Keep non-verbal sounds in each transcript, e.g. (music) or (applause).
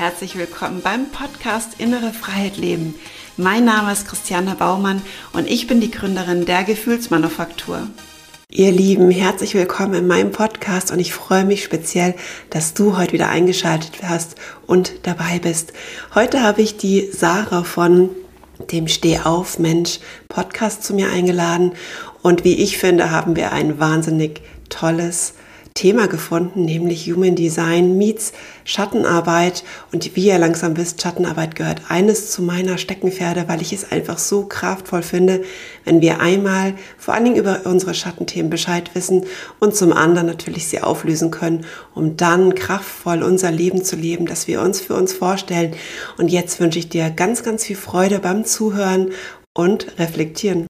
herzlich willkommen beim Podcast Innere Freiheit Leben. Mein Name ist Christiane Baumann und ich bin die Gründerin der Gefühlsmanufaktur. Ihr Lieben, herzlich willkommen in meinem Podcast und ich freue mich speziell, dass du heute wieder eingeschaltet hast und dabei bist. Heute habe ich die Sarah von dem Steh auf Mensch Podcast zu mir eingeladen und wie ich finde, haben wir ein wahnsinnig tolles Thema gefunden, nämlich Human Design meets Schattenarbeit. Und wie ihr langsam wisst, Schattenarbeit gehört eines zu meiner Steckenpferde, weil ich es einfach so kraftvoll finde, wenn wir einmal vor allen Dingen über unsere Schattenthemen Bescheid wissen und zum anderen natürlich sie auflösen können, um dann kraftvoll unser Leben zu leben, das wir uns für uns vorstellen. Und jetzt wünsche ich dir ganz, ganz viel Freude beim Zuhören und reflektieren.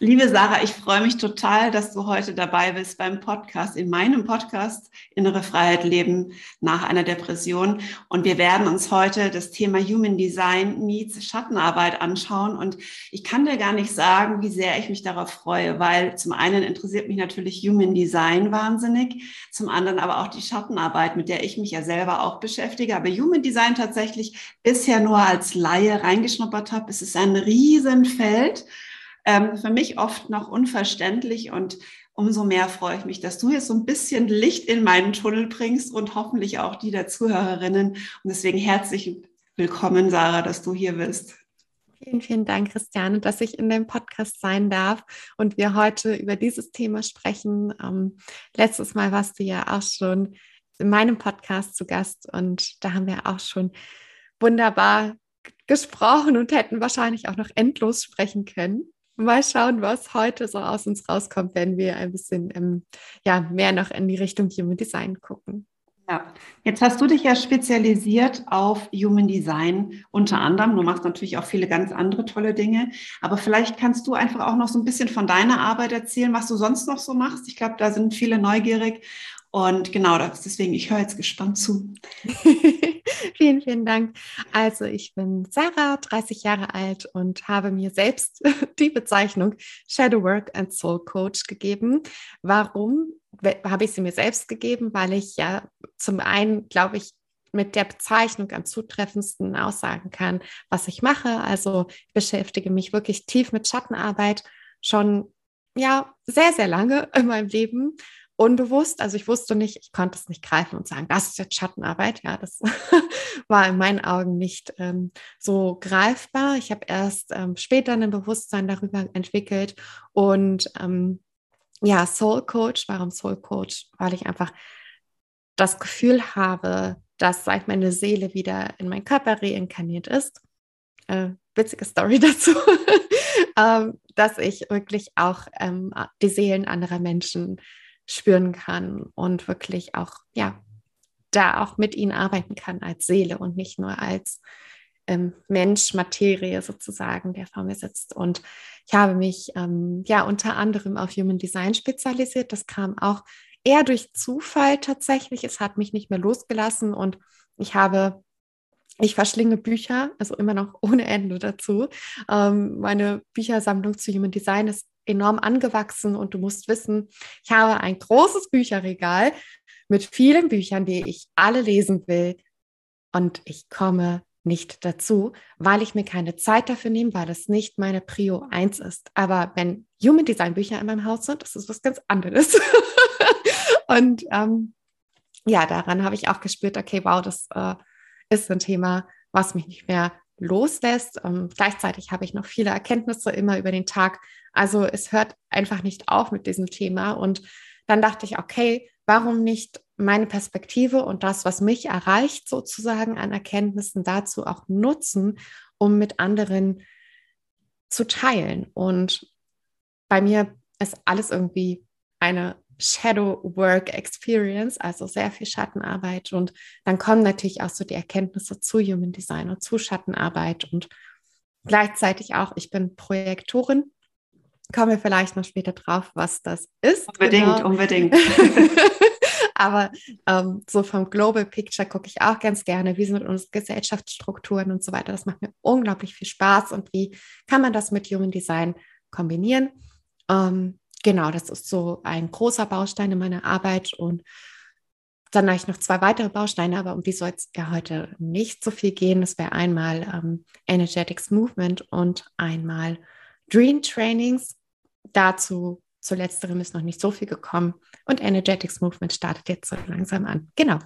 Liebe Sarah, ich freue mich total, dass du heute dabei bist beim Podcast, in meinem Podcast Innere Freiheit leben nach einer Depression. Und wir werden uns heute das Thema Human Design meets Schattenarbeit anschauen. Und ich kann dir gar nicht sagen, wie sehr ich mich darauf freue, weil zum einen interessiert mich natürlich Human Design wahnsinnig, zum anderen aber auch die Schattenarbeit, mit der ich mich ja selber auch beschäftige. Aber Human Design tatsächlich bisher nur als Laie reingeschnuppert habe. Es ist ein Riesenfeld ähm, für mich oft noch unverständlich und umso mehr freue ich mich, dass du jetzt so ein bisschen Licht in meinen Tunnel bringst und hoffentlich auch die der Zuhörerinnen. Und deswegen herzlich willkommen, Sarah, dass du hier bist. Vielen, vielen Dank, Christiane, dass ich in dem Podcast sein darf und wir heute über dieses Thema sprechen. Ähm, letztes Mal warst du ja auch schon in meinem Podcast zu Gast und da haben wir auch schon wunderbar gesprochen und hätten wahrscheinlich auch noch endlos sprechen können. Mal schauen, was heute so aus uns rauskommt, wenn wir ein bisschen ähm, ja, mehr noch in die Richtung Human Design gucken. Ja, jetzt hast du dich ja spezialisiert auf Human Design unter anderem. Du machst natürlich auch viele ganz andere tolle Dinge. Aber vielleicht kannst du einfach auch noch so ein bisschen von deiner Arbeit erzählen, was du sonst noch so machst. Ich glaube, da sind viele neugierig. Und genau, deswegen, ich höre jetzt gespannt zu. (laughs) (laughs) vielen, vielen Dank. Also ich bin Sarah, 30 Jahre alt und habe mir selbst (laughs) die Bezeichnung Shadow Work and Soul Coach gegeben. Warum habe ich sie mir selbst gegeben? Weil ich ja zum einen, glaube ich, mit der Bezeichnung am zutreffendsten aussagen kann, was ich mache. Also ich beschäftige mich wirklich tief mit Schattenarbeit schon ja sehr, sehr lange in meinem Leben unbewusst. Also ich wusste nicht, ich konnte es nicht greifen und sagen, das ist jetzt Schattenarbeit. Ja, das (laughs) war in meinen Augen nicht ähm, so greifbar. Ich habe erst ähm, später ein Bewusstsein darüber entwickelt und ähm, ja, Soul Coach. Warum Soul Coach? Weil ich einfach das Gefühl habe, dass seit meine Seele wieder in meinen Körper reinkarniert ist, äh, witzige Story (laughs) dazu, ähm, dass ich wirklich auch ähm, die Seelen anderer Menschen spüren kann und wirklich auch, ja, da auch mit ihnen arbeiten kann als Seele und nicht nur als ähm, Mensch, Materie sozusagen, der vor mir sitzt. Und ich habe mich ähm, ja unter anderem auf Human Design spezialisiert. Das kam auch eher durch Zufall tatsächlich. Es hat mich nicht mehr losgelassen und ich habe ich verschlinge Bücher, also immer noch ohne Ende dazu. Ähm, meine Büchersammlung zu Human Design ist enorm angewachsen und du musst wissen, ich habe ein großes Bücherregal mit vielen Büchern, die ich alle lesen will und ich komme nicht dazu, weil ich mir keine Zeit dafür nehme, weil das nicht meine Prio 1 ist. Aber wenn Human Design Bücher in meinem Haus sind, das ist was ganz anderes. (laughs) und ähm, ja, daran habe ich auch gespürt, okay, wow, das äh, ist ein Thema, was mich nicht mehr loslässt. Ähm, gleichzeitig habe ich noch viele Erkenntnisse immer über den Tag. Also es hört einfach nicht auf mit diesem Thema. Und dann dachte ich, okay, warum nicht meine Perspektive und das, was mich erreicht, sozusagen an Erkenntnissen dazu auch nutzen, um mit anderen zu teilen. Und bei mir ist alles irgendwie eine Shadow Work Experience, also sehr viel Schattenarbeit. Und dann kommen natürlich auch so die Erkenntnisse zu Human Design und zu Schattenarbeit und gleichzeitig auch, ich bin Projektorin. Kommen wir vielleicht noch später drauf, was das ist. Unbedingt, genau. unbedingt. (laughs) Aber ähm, so vom Global Picture gucke ich auch ganz gerne, wie sind unsere Gesellschaftsstrukturen und so weiter. Das macht mir unglaublich viel Spaß und wie kann man das mit Human Design kombinieren. Ähm, genau, das ist so ein großer Baustein in meiner Arbeit und dann habe ich noch zwei weitere Bausteine, aber um die soll es ja heute nicht so viel gehen. Das wäre einmal ähm, Energetics Movement und einmal Dream Trainings. Dazu zu letzterem ist noch nicht so viel gekommen und Energetics Movement startet jetzt so langsam an. Genau.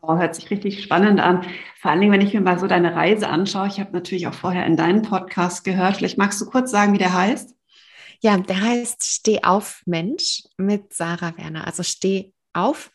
Oh, hört sich richtig spannend an. Vor allen Dingen, wenn ich mir mal so deine Reise anschaue. Ich habe natürlich auch vorher in deinen Podcast gehört. Vielleicht magst du kurz sagen, wie der heißt? Ja, der heißt Steh auf Mensch mit Sarah Werner. Also Steh auf,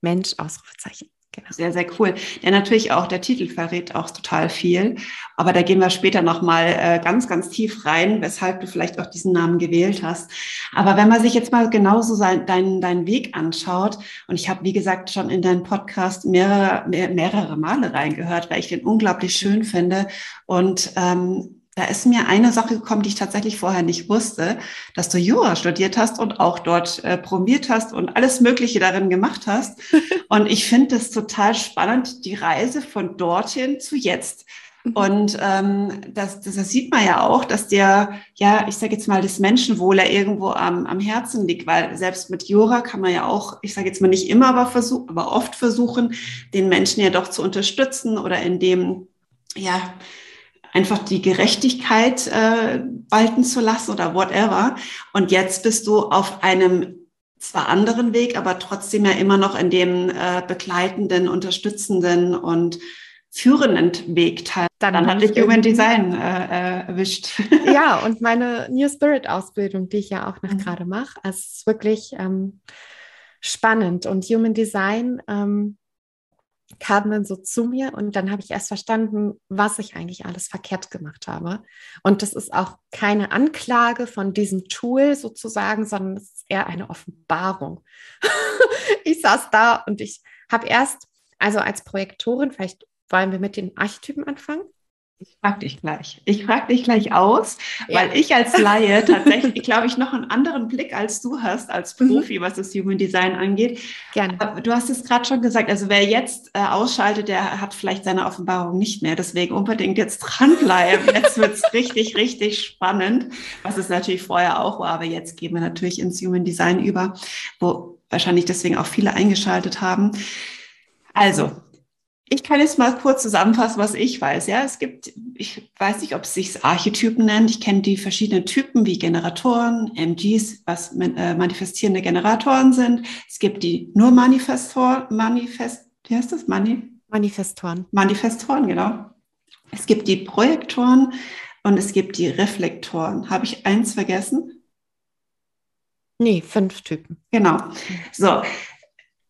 Mensch, Ausrufezeichen. Genau. Sehr, sehr cool. Ja, natürlich auch der Titel verrät auch total viel. Aber da gehen wir später nochmal äh, ganz, ganz tief rein, weshalb du vielleicht auch diesen Namen gewählt hast. Aber wenn man sich jetzt mal genauso sein, deinen, deinen Weg anschaut, und ich habe, wie gesagt, schon in deinen Podcast mehrere, mehr, mehrere Male reingehört, weil ich den unglaublich schön finde. Und ähm, da ist mir eine Sache gekommen, die ich tatsächlich vorher nicht wusste, dass du Jura studiert hast und auch dort äh, promiert hast und alles Mögliche darin gemacht hast. (laughs) und ich finde es total spannend, die Reise von dorthin zu jetzt. Mhm. Und ähm, das, das, das sieht man ja auch, dass dir, ja, ich sage jetzt mal, das Menschenwohl ja irgendwo am, am Herzen liegt, weil selbst mit Jura kann man ja auch, ich sage jetzt mal nicht immer, aber, versuch, aber oft versuchen, den Menschen ja doch zu unterstützen oder in dem, ja, einfach die Gerechtigkeit äh, walten zu lassen oder whatever. Und jetzt bist du auf einem zwar anderen Weg, aber trotzdem ja immer noch in dem äh, begleitenden, unterstützenden und führenden Weg teil. Dann, Dann hat dich Human Design äh, äh, erwischt. (laughs) Ja, (laughs) und meine New Spirit Ausbildung, die ich ja auch noch mhm. gerade mache. Also es ist wirklich ähm, spannend. Und Human Design ähm, kam dann so zu mir und dann habe ich erst verstanden, was ich eigentlich alles verkehrt gemacht habe. Und das ist auch keine Anklage von diesem Tool sozusagen, sondern es ist eher eine Offenbarung. (laughs) ich saß da und ich habe erst, also als Projektorin, vielleicht wollen wir mit den Archetypen anfangen. Ich frage dich gleich. Ich frage dich gleich aus, ja. weil ich als Laie tatsächlich, glaube ich, noch einen anderen Blick als du hast, als mhm. Profi, was das Human Design angeht. Gerne. Du hast es gerade schon gesagt, also wer jetzt äh, ausschaltet, der hat vielleicht seine Offenbarung nicht mehr. Deswegen unbedingt jetzt dranbleiben. Jetzt wird es (laughs) richtig, richtig spannend, was es natürlich vorher auch war. Aber jetzt gehen wir natürlich ins Human Design über, wo wahrscheinlich deswegen auch viele eingeschaltet haben. Also, ich kann jetzt mal kurz zusammenfassen, was ich weiß. Ja, es gibt, ich weiß nicht, ob es sich Archetypen nennt. Ich kenne die verschiedenen Typen wie Generatoren, MGs, was äh, manifestierende Generatoren sind. Es gibt die nur Manifestor, Manifest, wie heißt das? Mani? Manifestoren. Manifestoren, genau. Es gibt die Projektoren und es gibt die Reflektoren. Habe ich eins vergessen? Nee, fünf Typen. Genau. So,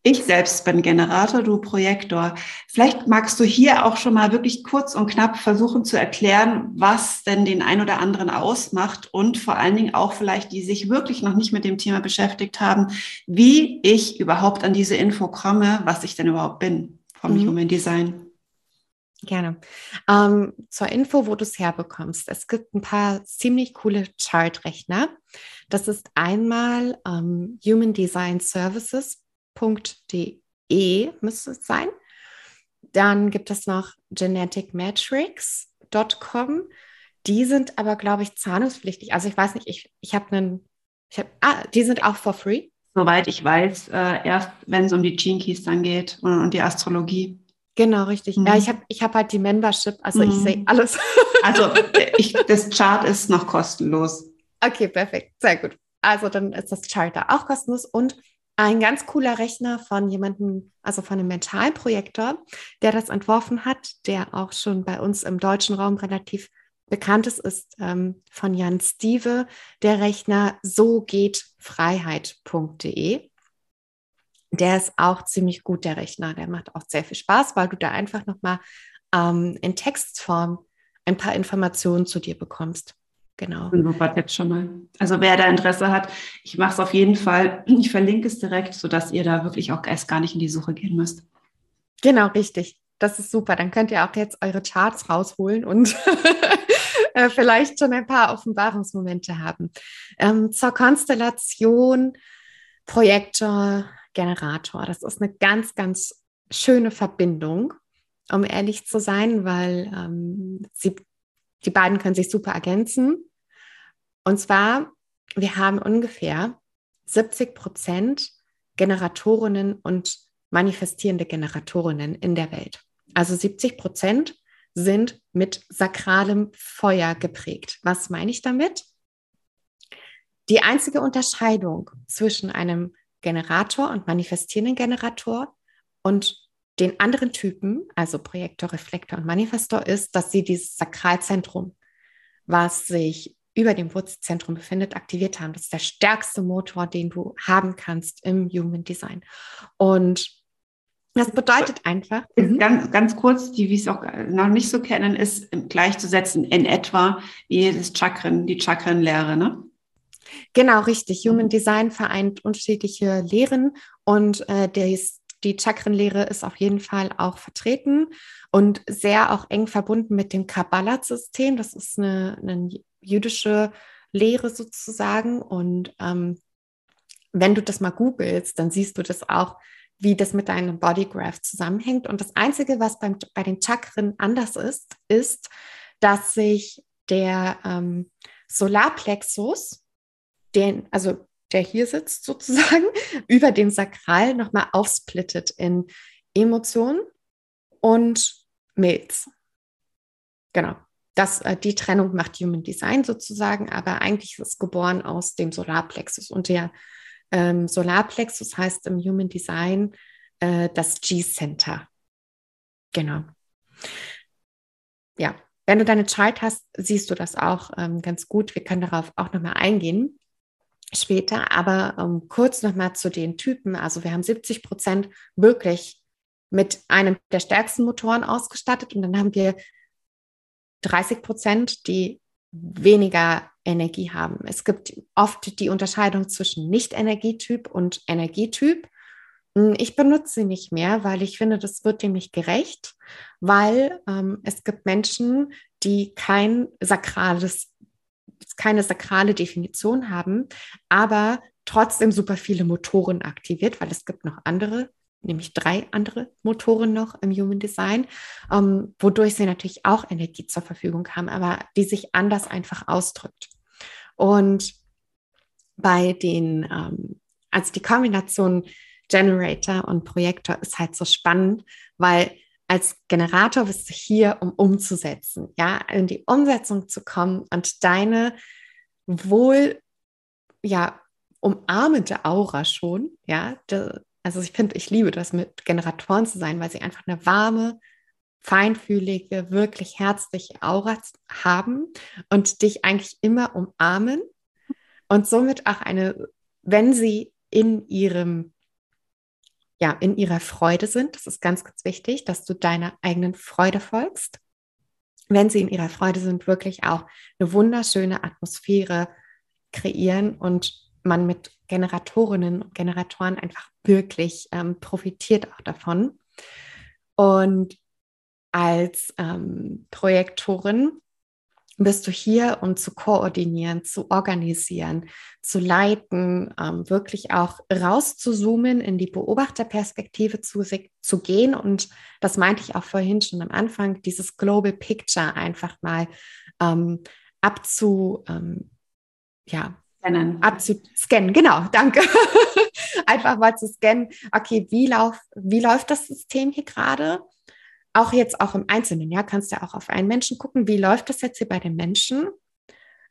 ich selbst bin Generator, du Projektor. Vielleicht magst du hier auch schon mal wirklich kurz und knapp versuchen zu erklären, was denn den ein oder anderen ausmacht und vor allen Dingen auch vielleicht, die sich wirklich noch nicht mit dem Thema beschäftigt haben, wie ich überhaupt an diese Info komme, was ich denn überhaupt bin vom mhm. Human Design. Gerne. Ähm, zur Info, wo du es herbekommst. Es gibt ein paar ziemlich coole Chartrechner. Das ist einmal ähm, Human Design Services geneticmatrix.de müsste es sein. Dann gibt es noch geneticmatrix.com. Die sind aber, glaube ich, zahlungspflichtig. Also ich weiß nicht, ich, ich habe einen, ich hab, ah, die sind auch for free. Soweit ich weiß, äh, erst wenn es um die Gene Keys dann geht und, und die Astrologie. Genau, richtig. Mhm. Ja, ich habe ich hab halt die Membership, also mhm. ich sehe alles. (laughs) Also ich, das Chart ist noch kostenlos. Okay, perfekt, sehr gut. Also dann ist das Chart da auch kostenlos und ein ganz cooler Rechner von jemandem, also von einem Mentalprojektor, der das entworfen hat, der auch schon bei uns im deutschen Raum relativ bekannt ist, ist ähm, von Jan Stieve, der Rechner so geht Freiheit.de. Der ist auch ziemlich gut, der Rechner. Der macht auch sehr viel Spaß, weil du da einfach nochmal ähm, in Textform ein paar Informationen zu dir bekommst. Genau. Super jetzt schon mal. Also wer da Interesse hat, ich mache es auf jeden Fall. Ich verlinke es direkt, sodass ihr da wirklich auch erst gar nicht in die Suche gehen müsst. Genau, richtig. Das ist super. Dann könnt ihr auch jetzt eure Charts rausholen und (laughs) äh, vielleicht schon ein paar Offenbarungsmomente haben. Ähm, zur Konstellation Projektor, Generator. Das ist eine ganz, ganz schöne Verbindung, um ehrlich zu sein, weil ähm, sie die beiden können sich super ergänzen. Und zwar, wir haben ungefähr 70 Prozent Generatorinnen und manifestierende Generatorinnen in der Welt. Also 70 Prozent sind mit sakralem Feuer geprägt. Was meine ich damit? Die einzige Unterscheidung zwischen einem Generator und manifestierenden Generator und den anderen Typen, also Projektor, Reflektor und Manifestor, ist, dass sie dieses Sakralzentrum, was sich über dem Wurzelzentrum befindet, aktiviert haben. Das ist der stärkste Motor, den du haben kannst im Human Design. Und das bedeutet einfach. Mhm. Ganz, ganz kurz, die, wie es auch noch nicht so kennen, ist gleichzusetzen in etwa wie das Chakren, die Chakrenlehre, ne? Genau, richtig. Human Design vereint unterschiedliche Lehren und äh, der ist die Chakrenlehre ist auf jeden Fall auch vertreten und sehr auch eng verbunden mit dem Kabbalah-System. Das ist eine, eine, jüdische Lehre sozusagen. Und ähm, wenn du das mal googelst, dann siehst du das auch, wie das mit deinem Bodygraph zusammenhängt. Und das Einzige, was beim, bei den Chakren anders ist, ist, dass sich der ähm, Solarplexus, den, also der hier sitzt sozusagen, (laughs) über dem Sakral nochmal aufsplittet in Emotionen und Milz. Genau. Das, äh, die Trennung macht Human Design sozusagen, aber eigentlich ist es geboren aus dem Solarplexus. Und der ähm, Solarplexus heißt im Human Design äh, das G-Center. Genau. Ja, wenn du deine Chart hast, siehst du das auch ähm, ganz gut. Wir können darauf auch nochmal eingehen später. Aber ähm, kurz nochmal zu den Typen. Also wir haben 70 Prozent wirklich mit einem der stärksten Motoren ausgestattet und dann haben wir 30 Prozent, die weniger Energie haben. Es gibt oft die Unterscheidung zwischen Nicht-Energietyp und Energietyp. Hm, ich benutze sie nicht mehr, weil ich finde, das wird dem nicht gerecht, weil ähm, es gibt Menschen, die kein sakrales keine sakrale Definition haben, aber trotzdem super viele Motoren aktiviert, weil es gibt noch andere, nämlich drei andere Motoren noch im Human Design, ähm, wodurch sie natürlich auch Energie zur Verfügung haben, aber die sich anders einfach ausdrückt. Und bei den, ähm, also die Kombination Generator und Projektor ist halt so spannend, weil als Generator bist du hier, um umzusetzen, ja, in die Umsetzung zu kommen und deine wohl, ja, umarmende Aura schon, ja, de, also ich finde, ich liebe das, mit Generatoren zu sein, weil sie einfach eine warme, feinfühlige, wirklich herzliche Aura haben und dich eigentlich immer umarmen und somit auch eine, wenn sie in ihrem ja, in ihrer Freude sind. Das ist ganz, ganz wichtig, dass du deiner eigenen Freude folgst. Wenn sie in ihrer Freude sind, wirklich auch eine wunderschöne Atmosphäre kreieren und man mit Generatorinnen und Generatoren einfach wirklich ähm, profitiert auch davon. Und als ähm, Projektorin bist du hier, um zu koordinieren, zu organisieren, zu leiten, ähm, wirklich auch rauszuzoomen, in die Beobachterperspektive zu, zu gehen. Und das meinte ich auch vorhin schon am Anfang, dieses Global Picture einfach mal ähm, abzu, ähm, ja, scannen. abzuscannen. Genau, danke. (laughs) einfach mal zu scannen, okay, wie, lauf, wie läuft das System hier gerade? Auch jetzt auch im Einzelnen, ja, kannst du ja auch auf einen Menschen gucken, wie läuft das jetzt hier bei den Menschen?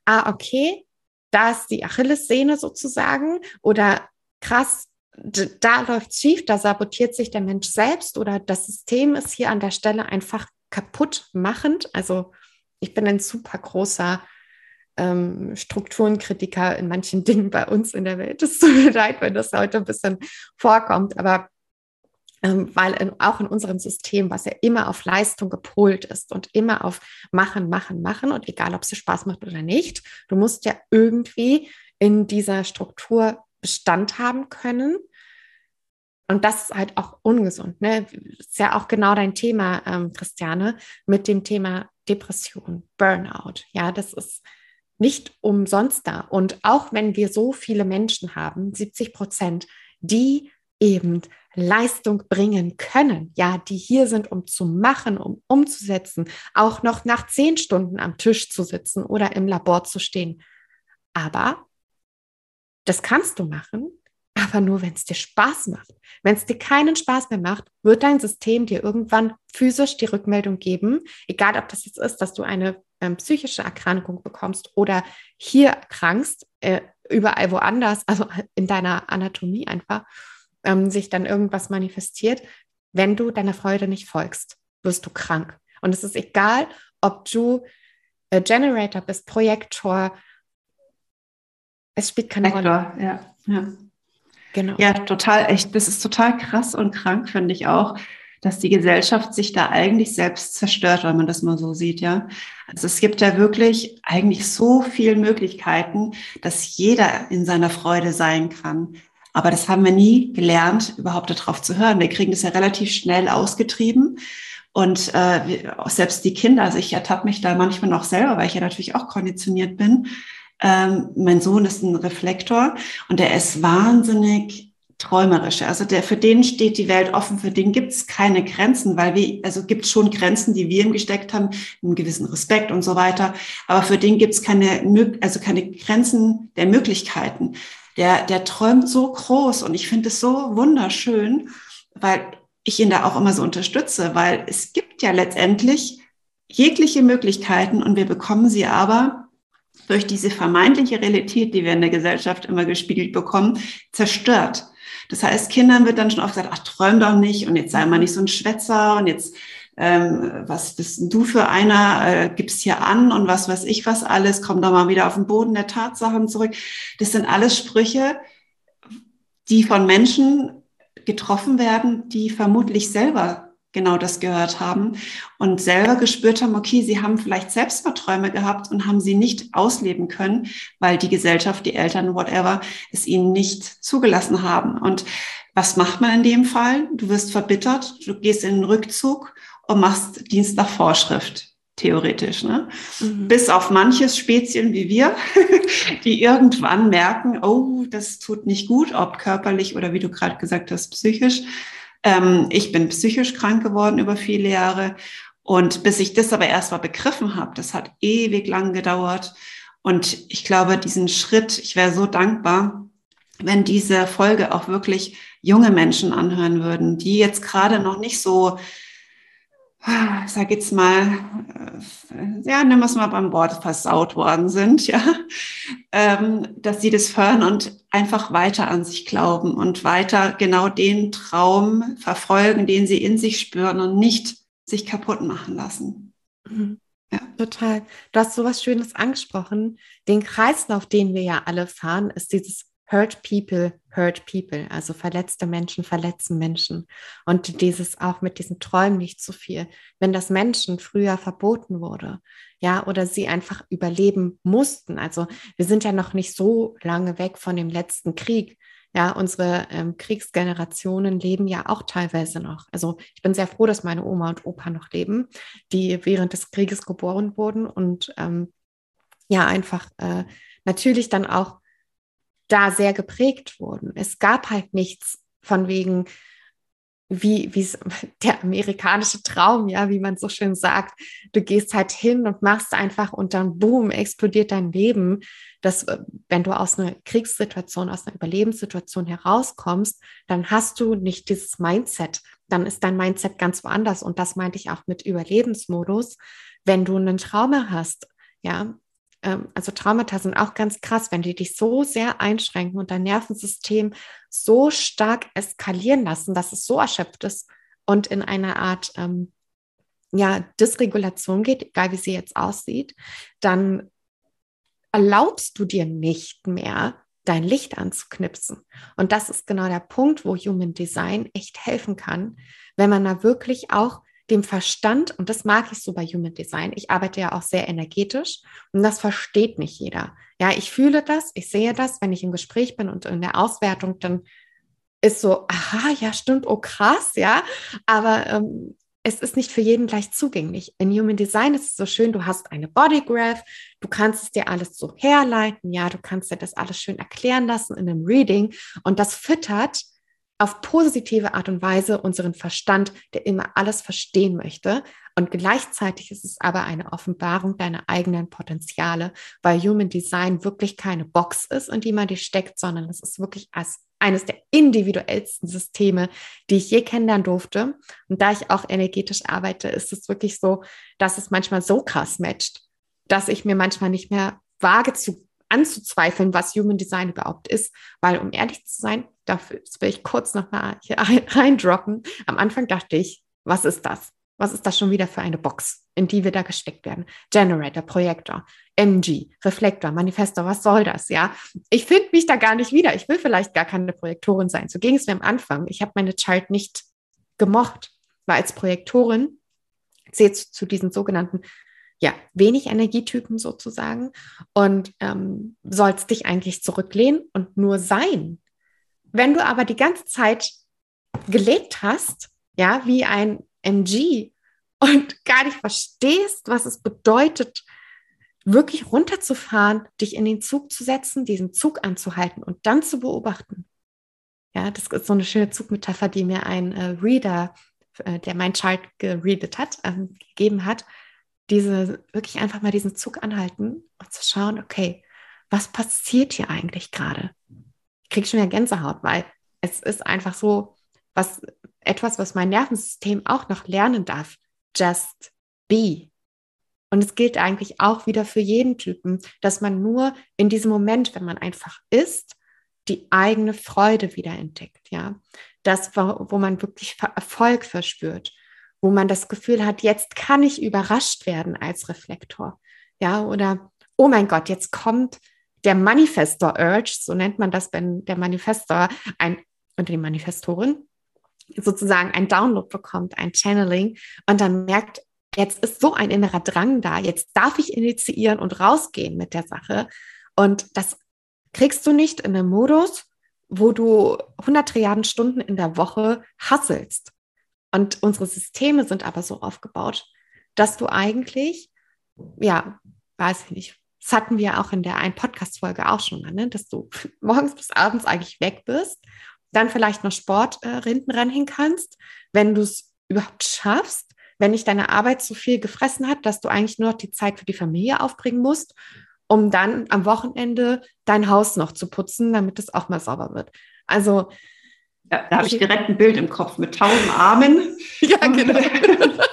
Ah, okay, da ist die Achillessehne sozusagen oder krass, da läuft schief, da sabotiert sich der Mensch selbst oder das System ist hier an der Stelle einfach kaputt machend. Also ich bin ein super großer ähm, Strukturenkritiker in manchen (laughs) Dingen bei uns in der Welt. Es tut mir leid, wenn das heute ein bisschen vorkommt, aber weil in, auch in unserem System, was ja immer auf Leistung gepolt ist und immer auf machen, machen, machen und egal, ob es dir Spaß macht oder nicht, du musst ja irgendwie in dieser Struktur Bestand haben können. Und das ist halt auch ungesund. Ne? Ist ja auch genau dein Thema, ähm, Christiane, mit dem Thema Depression, Burnout. Ja, das ist nicht umsonst da. Und auch wenn wir so viele Menschen haben, 70 Prozent, die eben Leistung bringen können, ja, die hier sind, um zu machen, um umzusetzen, auch noch nach zehn Stunden am Tisch zu sitzen oder im Labor zu stehen. Aber das kannst du machen, aber nur, wenn es dir Spaß macht. Wenn es dir keinen Spaß mehr macht, wird dein System dir irgendwann physisch die Rückmeldung geben, egal ob das jetzt ist, dass du eine ähm, psychische Erkrankung bekommst oder hier erkrankst, äh, überall woanders, also in deiner Anatomie einfach, ähm, sich dann irgendwas manifestiert. Wenn du deiner Freude nicht folgst, wirst du krank. Und es ist egal, ob du äh, Generator bist, Projektor, es spielt keine Rolle. Ja, ja. Genau. Ja, total echt. Das ist total krass und krank, finde ich auch, dass die Gesellschaft sich da eigentlich selbst zerstört, wenn man das mal so sieht, ja. Also es gibt ja wirklich eigentlich so viele Möglichkeiten, dass jeder in seiner Freude sein kann. Aber das haben wir nie gelernt, überhaupt darauf zu hören. Wir kriegen das ja relativ schnell ausgetrieben. Und äh, selbst die Kinder, also ich ertappe mich da manchmal noch selber, weil ich ja natürlich auch konditioniert bin. Ähm, mein Sohn ist ein Reflektor und der ist wahnsinnig träumerisch. Also der, für den steht die Welt offen, für den gibt es keine Grenzen, weil wir, also gibt schon Grenzen, die wir ihm gesteckt haben, einen gewissen Respekt und so weiter. Aber für den gibt es keine, also keine Grenzen der Möglichkeiten. Der, der träumt so groß und ich finde es so wunderschön, weil ich ihn da auch immer so unterstütze, weil es gibt ja letztendlich jegliche Möglichkeiten und wir bekommen sie aber durch diese vermeintliche Realität, die wir in der Gesellschaft immer gespiegelt bekommen, zerstört. Das heißt, Kindern wird dann schon oft gesagt, ach, träum doch nicht und jetzt sei mal nicht so ein Schwätzer und jetzt, ähm, was bist du für einer, äh, gibst hier an und was weiß ich was alles, komm doch mal wieder auf den Boden der Tatsachen zurück. Das sind alles Sprüche, die von Menschen getroffen werden, die vermutlich selber genau das gehört haben und selber gespürt haben, okay, sie haben vielleicht selbst mal Träume gehabt und haben sie nicht ausleben können, weil die Gesellschaft, die Eltern, whatever, es ihnen nicht zugelassen haben. Und was macht man in dem Fall? Du wirst verbittert, du gehst in den Rückzug und machst Dienst nach Vorschrift theoretisch. Ne? Mhm. Bis auf manches Spezien wie wir, (laughs) die irgendwann merken, oh, das tut nicht gut, ob körperlich oder wie du gerade gesagt hast, psychisch. Ähm, ich bin psychisch krank geworden über viele Jahre. Und bis ich das aber erst mal begriffen habe, das hat ewig lang gedauert. Und ich glaube, diesen Schritt, ich wäre so dankbar, wenn diese Folge auch wirklich junge Menschen anhören würden, die jetzt gerade noch nicht so sag jetzt mal, äh, ja, nehmen wir es mal beim Wort, versaut worden sind, ja, ähm, dass sie das hören und einfach weiter an sich glauben und weiter genau den Traum verfolgen, den sie in sich spüren und nicht sich kaputt machen lassen. Mhm. Ja. Total. Du hast so was Schönes angesprochen. Den Kreislauf, den wir ja alle fahren, ist dieses Hurt People, Hurt People, also verletzte Menschen verletzen Menschen. Und dieses auch mit diesen Träumen nicht zu viel. Wenn das Menschen früher verboten wurde, ja, oder sie einfach überleben mussten. Also wir sind ja noch nicht so lange weg von dem letzten Krieg. Ja, unsere ähm, Kriegsgenerationen leben ja auch teilweise noch. Also ich bin sehr froh, dass meine Oma und Opa noch leben, die während des Krieges geboren wurden und ähm, ja, einfach äh, natürlich dann auch da sehr geprägt wurden. Es gab halt nichts von wegen, wie, (laughs) der amerikanische Traum, ja, wie man so schön sagt. Du gehst halt hin und machst einfach und dann boom, explodiert dein Leben. Das, äh, wenn du aus einer Kriegssituation, aus einer Überlebenssituation herauskommst, dann hast du nicht dieses Mindset. Dann ist dein Mindset ganz woanders. Und das meinte ich auch mit Überlebensmodus. Wenn du einen Trauma hast, ja, also Traumata sind auch ganz krass, wenn die dich so sehr einschränken und dein Nervensystem so stark eskalieren lassen, dass es so erschöpft ist und in einer Art ähm, ja, Dysregulation geht, egal wie sie jetzt aussieht, dann erlaubst du dir nicht mehr, dein Licht anzuknipsen. Und das ist genau der Punkt, wo Human Design echt helfen kann, wenn man da wirklich auch dem Verstand, und das mag ich so bei Human Design, ich arbeite ja auch sehr energetisch und das versteht nicht jeder. Ja, ich fühle das, ich sehe das, wenn ich im Gespräch bin und in der Auswertung, dann ist so, aha, ja, stimmt, oh krass, ja, aber ähm, es ist nicht für jeden gleich zugänglich. In Human Design ist es so schön, du hast eine Bodygraph, du kannst es dir alles so herleiten, ja, du kannst dir das alles schön erklären lassen in einem Reading und das füttert auf positive Art und Weise unseren Verstand, der immer alles verstehen möchte. Und gleichzeitig ist es aber eine Offenbarung deiner eigenen Potenziale, weil Human Design wirklich keine Box ist, in die man die steckt, sondern es ist wirklich als eines der individuellsten Systeme, die ich je kennenlernen durfte. Und da ich auch energetisch arbeite, ist es wirklich so, dass es manchmal so krass matcht, dass ich mir manchmal nicht mehr wage zu anzuzweifeln, was Human Design überhaupt ist. Weil, um ehrlich zu sein, dafür will ich kurz nochmal hier (laughs) reindroppen. Am Anfang dachte ich, was ist das? Was ist das schon wieder für eine Box, in die wir da gesteckt werden? Generator, Projektor, MG, Reflektor, Manifestor, was soll das? Ja, ich finde mich da gar nicht wieder. Ich will vielleicht gar keine Projektorin sein. So ging es mir am Anfang. Ich habe meine Chart nicht gemocht, weil als Projektorin zählt zu diesen sogenannten ja, wenig Energietypen sozusagen und ähm, sollst dich eigentlich zurücklehnen und nur sein. Wenn du aber die ganze Zeit gelebt hast, ja, wie ein MG und (laughs) gar nicht verstehst, was es bedeutet, wirklich runterzufahren, dich in den Zug zu setzen, diesen Zug anzuhalten und dann zu beobachten. Ja, das ist so eine schöne Zugmetapher, die mir ein äh, Reader, äh, der mein Chart geredet hat, ähm, gegeben hat, diese wirklich einfach mal diesen Zug anhalten und zu schauen, okay, was passiert hier eigentlich gerade? Ich kriege schon wieder Gänsehaut, weil es ist einfach so, was etwas, was mein Nervensystem auch noch lernen darf. Just be. Und es gilt eigentlich auch wieder für jeden Typen, dass man nur in diesem Moment, wenn man einfach ist, die eigene Freude wieder entdeckt, ja. Das, wo man wirklich Erfolg verspürt, wo man das Gefühl hat, jetzt kann ich überrascht werden als Reflektor, ja, oder oh mein Gott, jetzt kommt der Manifestor Urge, so nennt man das, wenn der Manifestor ein und die Manifestorin sozusagen ein Download bekommt, ein Channeling und dann merkt, jetzt ist so ein innerer Drang da, jetzt darf ich initiieren und rausgehen mit der Sache. Und das kriegst du nicht in einem Modus, wo du 100 Trilliarden Stunden in der Woche hasselst. Und unsere Systeme sind aber so aufgebaut, dass du eigentlich, ja, weiß ich nicht, das hatten wir auch in der einen Podcast-Folge auch schon mal, ne? dass du (laughs) morgens bis abends eigentlich weg bist dann vielleicht noch Sport äh, hinten ranhängen kannst, wenn du es überhaupt schaffst, wenn nicht deine Arbeit zu viel gefressen hat, dass du eigentlich nur noch die Zeit für die Familie aufbringen musst, um dann am Wochenende dein Haus noch zu putzen, damit es auch mal sauber wird. Also ja, da habe ich direkt ein Bild im Kopf mit tausend Armen. (laughs) ja, genau. (laughs)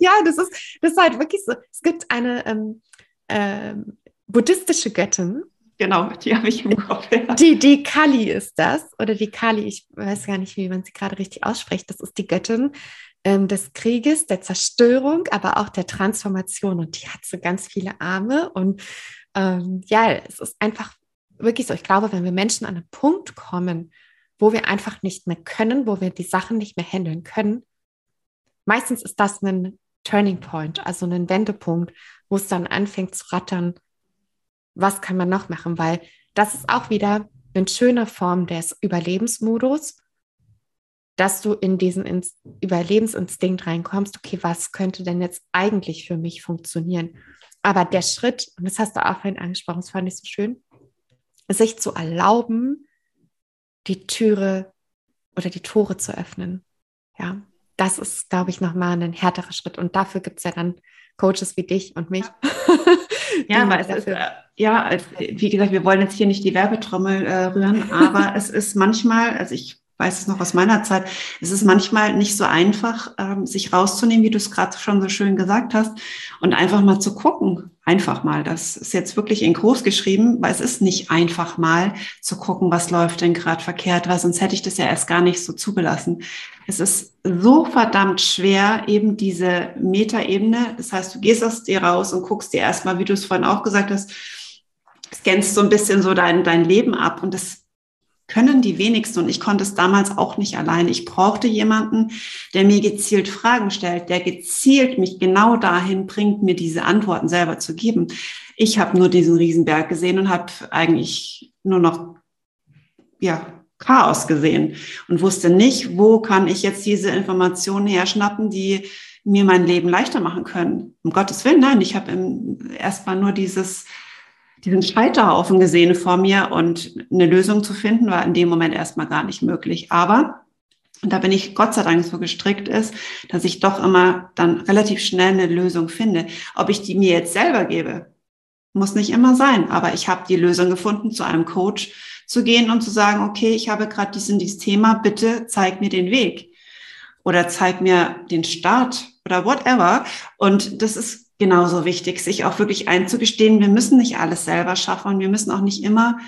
ja, das ist, das ist halt wirklich so. Es gibt eine ähm, ähm, buddhistische Göttin, Genau, die habe ich im Kopf. Ja. Die, die Kali ist das, oder die Kali, ich weiß gar nicht, wie man sie gerade richtig ausspricht. Das ist die Göttin ähm, des Krieges, der Zerstörung, aber auch der Transformation. Und die hat so ganz viele Arme. Und ähm, ja, es ist einfach wirklich so. Ich glaube, wenn wir Menschen an einen Punkt kommen, wo wir einfach nicht mehr können, wo wir die Sachen nicht mehr handeln können, meistens ist das ein Turning Point, also ein Wendepunkt, wo es dann anfängt zu rattern was kann man noch machen? Weil das ist auch wieder eine schöne Form des Überlebensmodus, dass du in diesen Inst Überlebensinstinkt reinkommst, okay, was könnte denn jetzt eigentlich für mich funktionieren? Aber der Schritt, und das hast du auch vorhin angesprochen, das fand ich so schön, sich zu erlauben, die Türe oder die Tore zu öffnen. Ja, das ist, glaube ich, nochmal ein härterer Schritt. Und dafür gibt es ja dann Coaches wie dich und mich. Ja, (laughs) ja weil es ist, äh, ja, wie gesagt, wir wollen jetzt hier nicht die Werbetrommel äh, rühren, aber (laughs) es ist manchmal, also ich weiß es noch aus meiner Zeit, es ist manchmal nicht so einfach, ähm, sich rauszunehmen, wie du es gerade schon so schön gesagt hast, und einfach mal zu gucken. Einfach mal. Das ist jetzt wirklich in groß geschrieben, weil es ist nicht einfach mal zu gucken, was läuft denn gerade verkehrt, weil sonst hätte ich das ja erst gar nicht so zugelassen. Es ist so verdammt schwer, eben diese Metaebene. Das heißt, du gehst aus dir raus und guckst dir erstmal, wie du es vorhin auch gesagt hast, scannst so ein bisschen so dein, dein Leben ab und das können die wenigsten und ich konnte es damals auch nicht allein. Ich brauchte jemanden, der mir gezielt Fragen stellt, der gezielt mich genau dahin bringt, mir diese Antworten selber zu geben. Ich habe nur diesen Riesenberg gesehen und habe eigentlich nur noch ja Chaos gesehen und wusste nicht, wo kann ich jetzt diese Informationen herschnappen, die mir mein Leben leichter machen können. Um Gottes Willen, nein, ich habe erstmal nur dieses diesen Scheiterhaufen gesehen vor mir und eine Lösung zu finden, war in dem Moment erstmal gar nicht möglich. Aber, und da bin ich Gott sei Dank so gestrickt ist, dass ich doch immer dann relativ schnell eine Lösung finde. Ob ich die mir jetzt selber gebe, muss nicht immer sein, aber ich habe die Lösung gefunden zu einem Coach, zu gehen und zu sagen, okay, ich habe gerade dies dieses Thema, bitte zeig mir den Weg oder zeig mir den Start oder whatever. Und das ist genauso wichtig, sich auch wirklich einzugestehen, wir müssen nicht alles selber schaffen und wir müssen auch nicht immer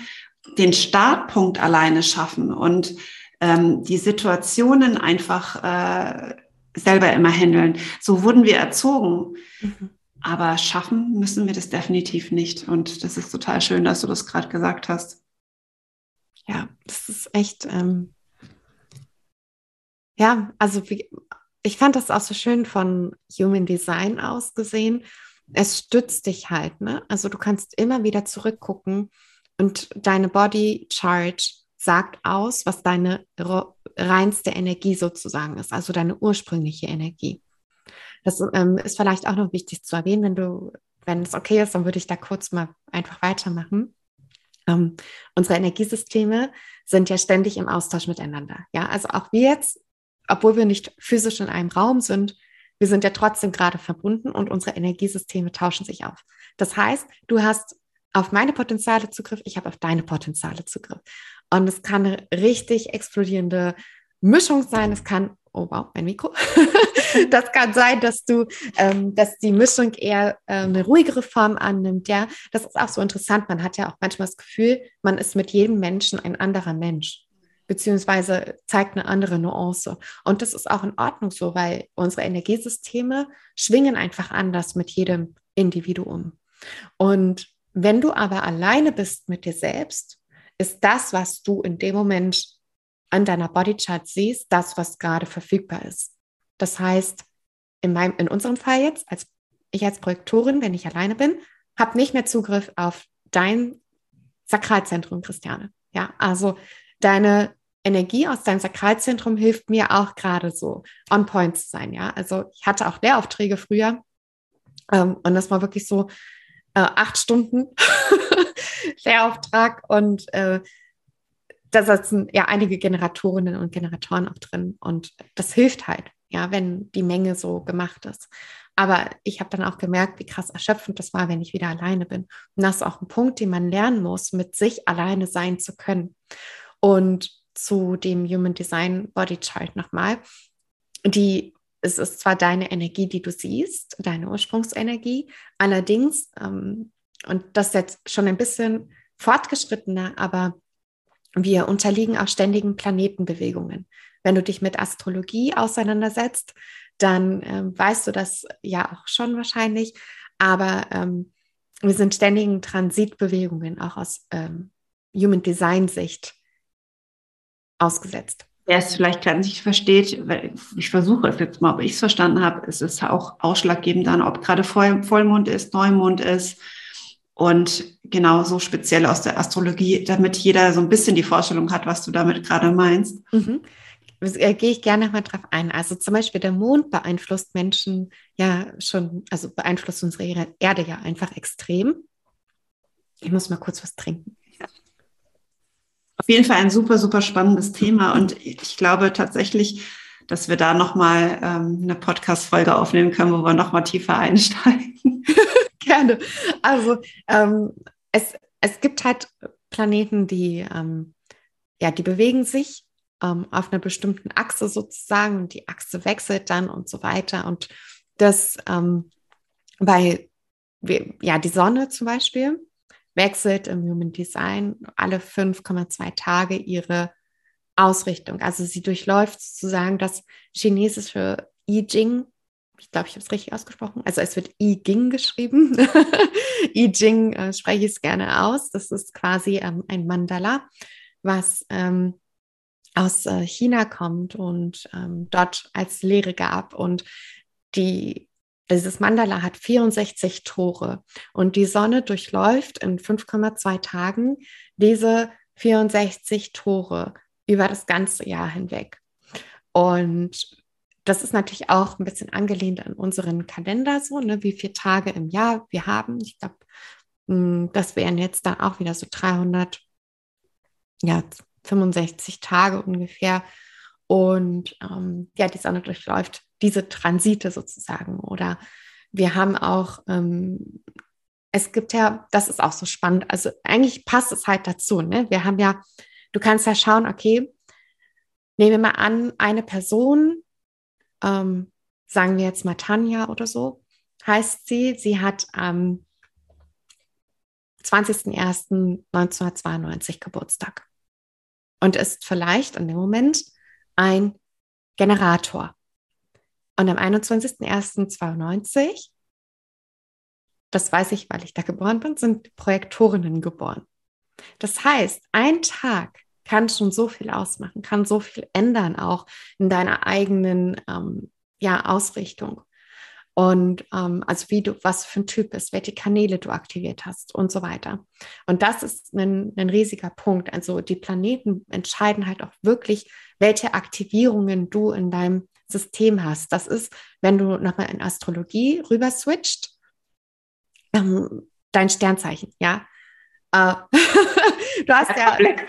den Startpunkt alleine schaffen und ähm, die Situationen einfach äh, selber immer handeln. So wurden wir erzogen. Mhm. Aber schaffen müssen wir das definitiv nicht. Und das ist total schön, dass du das gerade gesagt hast. Ja, das ist echt, ähm, ja, also wie, ich fand das auch so schön von Human Design aus gesehen. Es stützt dich halt, ne? Also du kannst immer wieder zurückgucken und deine Body Chart sagt aus, was deine reinste Energie sozusagen ist, also deine ursprüngliche Energie. Das ähm, ist vielleicht auch noch wichtig zu erwähnen, wenn du, wenn es okay ist, dann würde ich da kurz mal einfach weitermachen. Ähm, unsere Energiesysteme sind ja ständig im Austausch miteinander. Ja, also auch wir jetzt, obwohl wir nicht physisch in einem Raum sind, wir sind ja trotzdem gerade verbunden und unsere Energiesysteme tauschen sich auf. Das heißt, du hast auf meine Potenziale Zugriff, ich habe auf deine Potenziale Zugriff. Und es kann eine richtig explodierende Mischung sein. Es kann, oh wow, mein Mikro. (laughs) das kann sein, dass du, ähm, dass die Mischung eher äh, eine ruhigere Form annimmt. Ja, das ist auch so interessant. Man hat ja auch manchmal das Gefühl, man ist mit jedem Menschen ein anderer Mensch beziehungsweise zeigt eine andere Nuance. Und das ist auch in Ordnung so, weil unsere Energiesysteme schwingen einfach anders mit jedem Individuum. Und wenn du aber alleine bist mit dir selbst, ist das, was du in dem Moment an deiner Bodychart siehst, das, was gerade verfügbar ist. Das heißt, in, meinem, in unserem Fall jetzt, als ich als Projektorin, wenn ich alleine bin, habe nicht mehr Zugriff auf dein Sakralzentrum, Christiane. Ja, also deine Energie aus deinem Sakralzentrum hilft mir auch gerade so on point zu sein. Ja, also ich hatte auch Lehraufträge früher ähm, und das war wirklich so äh, acht Stunden (laughs) Lehrauftrag und äh, da sitzen ja einige Generatorinnen und Generatoren auch drin und das hilft halt, ja, wenn die Menge so gemacht ist. Aber ich habe dann auch gemerkt, wie krass erschöpfend das war, wenn ich wieder alleine bin. Und das ist auch ein Punkt, den man lernen muss, mit sich alleine sein zu können. Und zu dem Human Design Body Chart nochmal. Die, es ist zwar deine Energie, die du siehst, deine Ursprungsenergie, allerdings, ähm, und das jetzt schon ein bisschen fortgeschrittener, aber wir unterliegen auch ständigen Planetenbewegungen. Wenn du dich mit Astrologie auseinandersetzt, dann ähm, weißt du das ja auch schon wahrscheinlich, aber ähm, wir sind ständigen Transitbewegungen auch aus ähm, Human Design Sicht ausgesetzt. Wer es vielleicht gerade nicht versteht, weil ich versuche es jetzt mal, ob ich es verstanden habe, es ist auch ausschlaggebend dann, ob gerade Vollmond ist, Neumond ist und genau so speziell aus der Astrologie, damit jeder so ein bisschen die Vorstellung hat, was du damit gerade meinst. Mhm. Äh, gehe ich gerne nochmal drauf ein. Also zum Beispiel der Mond beeinflusst Menschen ja schon, also beeinflusst unsere Erde ja einfach extrem. Ich muss mal kurz was trinken. Auf jeden Fall ein super, super spannendes Thema. Und ich glaube tatsächlich, dass wir da nochmal ähm, eine Podcast-Folge aufnehmen können, wo wir nochmal tiefer einsteigen. (laughs) Gerne. Also ähm, es, es gibt halt Planeten, die, ähm, ja, die bewegen sich ähm, auf einer bestimmten Achse sozusagen und die Achse wechselt dann und so weiter. Und das ähm, bei, ja, die Sonne zum Beispiel, wechselt im Human Design alle 5,2 Tage ihre Ausrichtung. Also sie durchläuft sozusagen das chinesische I Ching. Ich glaube, ich habe es richtig ausgesprochen. Also es wird I Ging geschrieben. (laughs) I Ching äh, spreche ich es gerne aus. Das ist quasi ähm, ein Mandala, was ähm, aus äh, China kommt und ähm, dort als Lehre gab. Und die dieses Mandala hat 64 Tore und die Sonne durchläuft in 5,2 Tagen diese 64 Tore über das ganze Jahr hinweg. Und das ist natürlich auch ein bisschen angelehnt an unseren Kalender, so, ne, wie viele Tage im Jahr wir haben. Ich glaube, hm, das wären jetzt dann auch wieder so 300, ja, 65 Tage ungefähr. Und ähm, ja, die Sonne durchläuft diese Transite sozusagen. Oder wir haben auch ähm, es gibt ja, das ist auch so spannend. Also eigentlich passt es halt dazu. Ne? Wir haben ja, du kannst ja schauen, okay, nehmen wir mal an, eine Person, ähm, sagen wir jetzt mal Tanja oder so, heißt sie, sie hat am 20.01.1992 Geburtstag und ist vielleicht in dem Moment ein Generator. Und am 21.01.92, das weiß ich, weil ich da geboren bin, sind Projektorinnen geboren. Das heißt, ein Tag kann schon so viel ausmachen, kann so viel ändern, auch in deiner eigenen ähm, ja, Ausrichtung. Und ähm, also wie du, was für ein Typ bist, welche Kanäle du aktiviert hast und so weiter. Und das ist ein, ein riesiger Punkt. Also die Planeten entscheiden halt auch wirklich, welche Aktivierungen du in deinem System hast. Das ist, wenn du nochmal in Astrologie rüber switcht, ähm, dein Sternzeichen, ja. Äh, (laughs) du hast Sehr ja. Komplex.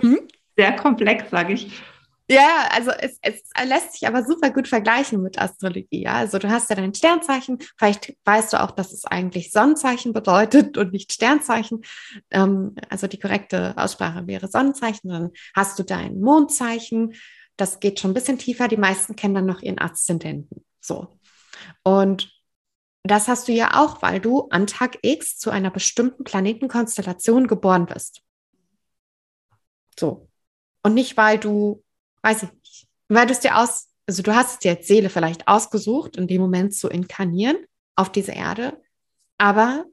Hm? Sehr komplex, sage ich. Ja, also es, es, lässt sich aber super gut vergleichen mit Astrologie. Ja? Also du hast ja dein Sternzeichen, vielleicht weißt du auch, dass es eigentlich Sonnenzeichen bedeutet und nicht Sternzeichen. Ähm, also die korrekte Aussprache wäre Sonnenzeichen. Dann hast du dein Mondzeichen. Das geht schon ein bisschen tiefer. Die meisten kennen dann noch ihren Aszendenten. So. Und das hast du ja auch, weil du an Tag X zu einer bestimmten Planetenkonstellation geboren bist. So. Und nicht, weil du weiß ich nicht. Weil du es dir aus, also du hast es dir als Seele vielleicht ausgesucht, in dem Moment zu inkarnieren auf diese Erde, aber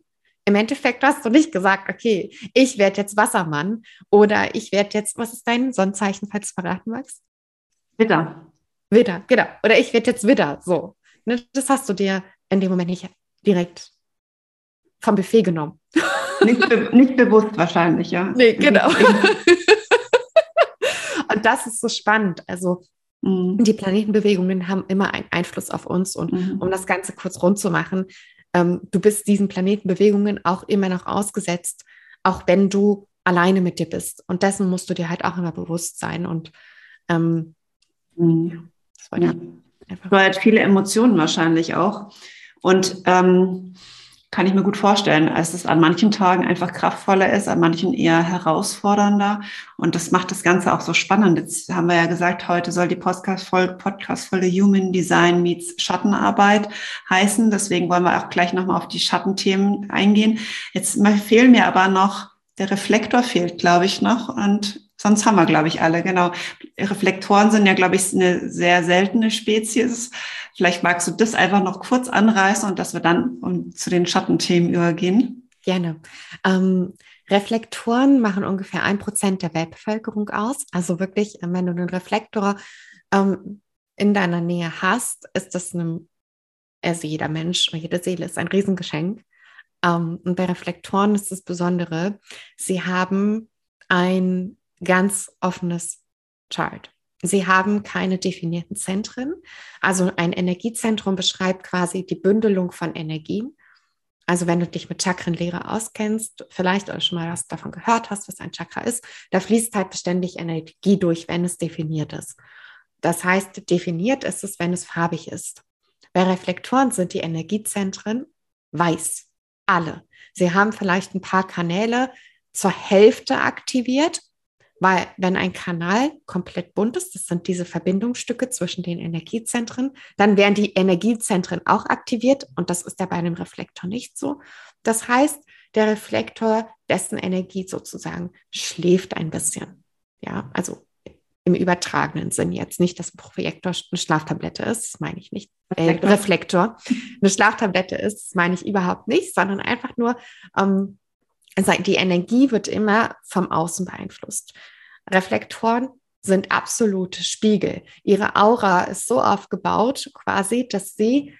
im Endeffekt hast du nicht gesagt, okay, ich werde jetzt Wassermann oder ich werde jetzt, was ist dein Sonnenzeichen, falls du verraten magst? Widder. Widder, genau. Oder ich werde jetzt Widder, so. Ne, das hast du dir in dem Moment nicht direkt vom Buffet genommen. (laughs) Nicht, be nicht bewusst wahrscheinlich, ja. Nee, genau. (laughs) Und das ist so spannend. Also mhm. die Planetenbewegungen haben immer einen Einfluss auf uns. Und mhm. um das Ganze kurz rund zu machen, ähm, du bist diesen Planetenbewegungen auch immer noch ausgesetzt, auch wenn du alleine mit dir bist. Und dessen musst du dir halt auch immer bewusst sein. Und ähm, mhm. das war ja. einfach. Du halt viele Emotionen wahrscheinlich auch. Und ähm, kann ich mir gut vorstellen, als es an manchen Tagen einfach kraftvoller ist, an manchen eher herausfordernder. Und das macht das Ganze auch so spannend. Jetzt haben wir ja gesagt, heute soll die Podcast-Folge Podcast Human Design meets Schattenarbeit heißen. Deswegen wollen wir auch gleich nochmal auf die Schattenthemen eingehen. Jetzt fehlen mir aber noch, der Reflektor fehlt, glaube ich, noch. Und sonst haben wir, glaube ich, alle. Genau. Reflektoren sind ja, glaube ich, eine sehr seltene Spezies. Vielleicht magst du das einfach noch kurz anreißen und dass wir dann zu den Schattenthemen übergehen. Gerne. Ähm, Reflektoren machen ungefähr ein Prozent der Weltbevölkerung aus. Also wirklich, wenn du einen Reflektor ähm, in deiner Nähe hast, ist das ein, also jeder Mensch, jede Seele ist ein Riesengeschenk. Ähm, und bei Reflektoren ist das Besondere, sie haben ein ganz offenes Chart. Sie haben keine definierten Zentren. Also ein Energiezentrum beschreibt quasi die Bündelung von Energien. Also wenn du dich mit Chakrenlehre auskennst, vielleicht oder schon mal was davon gehört hast, was ein Chakra ist, da fließt halt beständig Energie durch, wenn es definiert ist. Das heißt, definiert ist es, wenn es farbig ist. Bei Reflektoren sind die Energiezentren weiß. Alle. Sie haben vielleicht ein paar Kanäle zur Hälfte aktiviert, weil wenn ein Kanal komplett bunt ist, das sind diese Verbindungsstücke zwischen den Energiezentren, dann werden die Energiezentren auch aktiviert und das ist ja bei einem Reflektor nicht so. Das heißt, der Reflektor, dessen Energie sozusagen schläft ein bisschen. Ja, also im übertragenen Sinn jetzt nicht, dass ein Projektor eine Schlaftablette ist, das meine ich nicht. Äh, Reflektor eine Schlaftablette ist, das meine ich überhaupt nicht, sondern einfach nur ähm, die Energie wird immer vom Außen beeinflusst. Reflektoren sind absolute Spiegel. Ihre Aura ist so aufgebaut, quasi, dass sie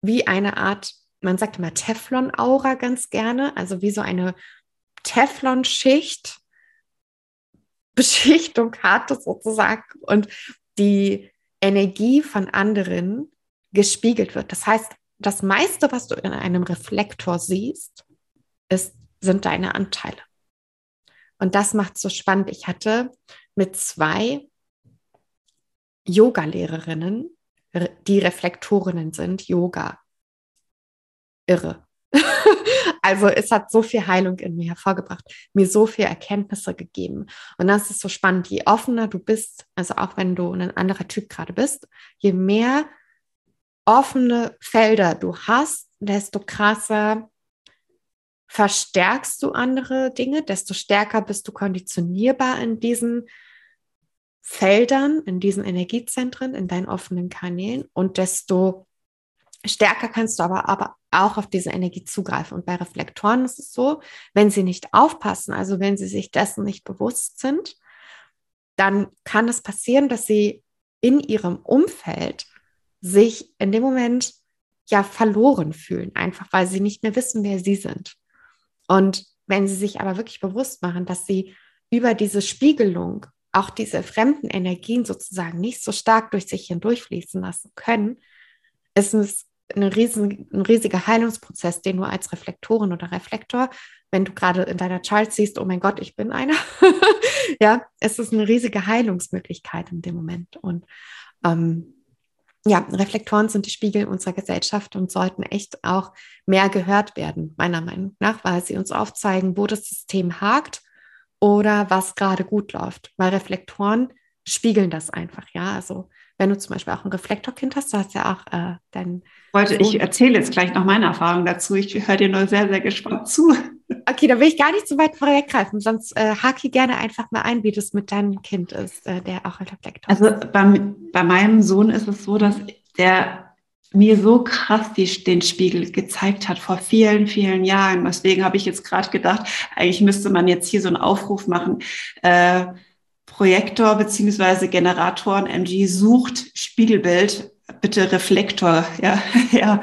wie eine Art, man sagt immer Teflon-Aura ganz gerne, also wie so eine Teflon-Schicht, Beschichtung hat sozusagen und die Energie von anderen gespiegelt wird. Das heißt, das meiste, was du in einem Reflektor siehst, ist sind deine Anteile. Und das macht so spannend. Ich hatte mit zwei Yoga-Lehrerinnen, die Reflektorinnen sind, Yoga. Irre. (laughs) Also es hat so viel Heilung in mir hervorgebracht, mir so viel Erkenntnisse gegeben. Und das ist so spannend. Je offener du bist, also auch wenn du ein anderer Typ gerade bist, je mehr offene Felder du hast, desto krasser verstärkst du andere Dinge, desto stärker bist du konditionierbar in diesen Feldern, in diesen Energiezentren, in deinen offenen Kanälen und desto stärker kannst du aber, aber auch auf diese Energie zugreifen. Und bei Reflektoren ist es so, wenn sie nicht aufpassen, also wenn sie sich dessen nicht bewusst sind, dann kann es passieren, dass sie in ihrem Umfeld sich in dem Moment ja verloren fühlen, einfach weil sie nicht mehr wissen, wer sie sind. Und wenn sie sich aber wirklich bewusst machen, dass sie über diese Spiegelung auch diese fremden Energien sozusagen nicht so stark durch sich hindurchfließen lassen können, ist es eine riesen, ein riesiger Heilungsprozess, den du als Reflektorin oder Reflektor, wenn du gerade in deiner Chart siehst, oh mein Gott, ich bin einer, (laughs) ja, es ist eine riesige Heilungsmöglichkeit in dem Moment. Und ähm, ja, Reflektoren sind die Spiegel unserer Gesellschaft und sollten echt auch mehr gehört werden, meiner Meinung nach, weil sie uns aufzeigen, wo das System hakt oder was gerade gut läuft. Weil Reflektoren spiegeln das einfach, ja. Also wenn du zum Beispiel auch ein Reflektorkind hast, du hast ja auch äh, dein. Wollte, ich erzähle jetzt gleich noch meine Erfahrung dazu. Ich höre dir nur sehr, sehr gespannt zu. Okay, da will ich gar nicht so weit vorweggreifen, sonst äh, hake gerne einfach mal ein, wie das mit deinem Kind ist, äh, der auch Reflektor Also bei, bei meinem Sohn ist es so, dass der mir so krass die, den Spiegel gezeigt hat vor vielen, vielen Jahren. Deswegen habe ich jetzt gerade gedacht, eigentlich müsste man jetzt hier so einen Aufruf machen. Äh, Projektor beziehungsweise Generatoren MG sucht Spiegelbild, bitte Reflektor. Ja, (laughs) ja.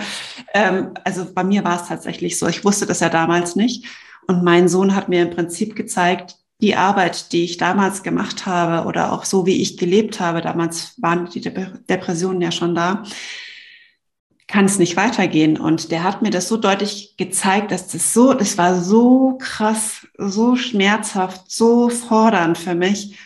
Ähm, also bei mir war es tatsächlich so. Ich wusste das ja damals nicht. Und mein Sohn hat mir im Prinzip gezeigt, die Arbeit, die ich damals gemacht habe oder auch so, wie ich gelebt habe, damals waren die Depressionen ja schon da, kann es nicht weitergehen. Und der hat mir das so deutlich gezeigt, dass das so, das war so krass, so schmerzhaft, so fordernd für mich,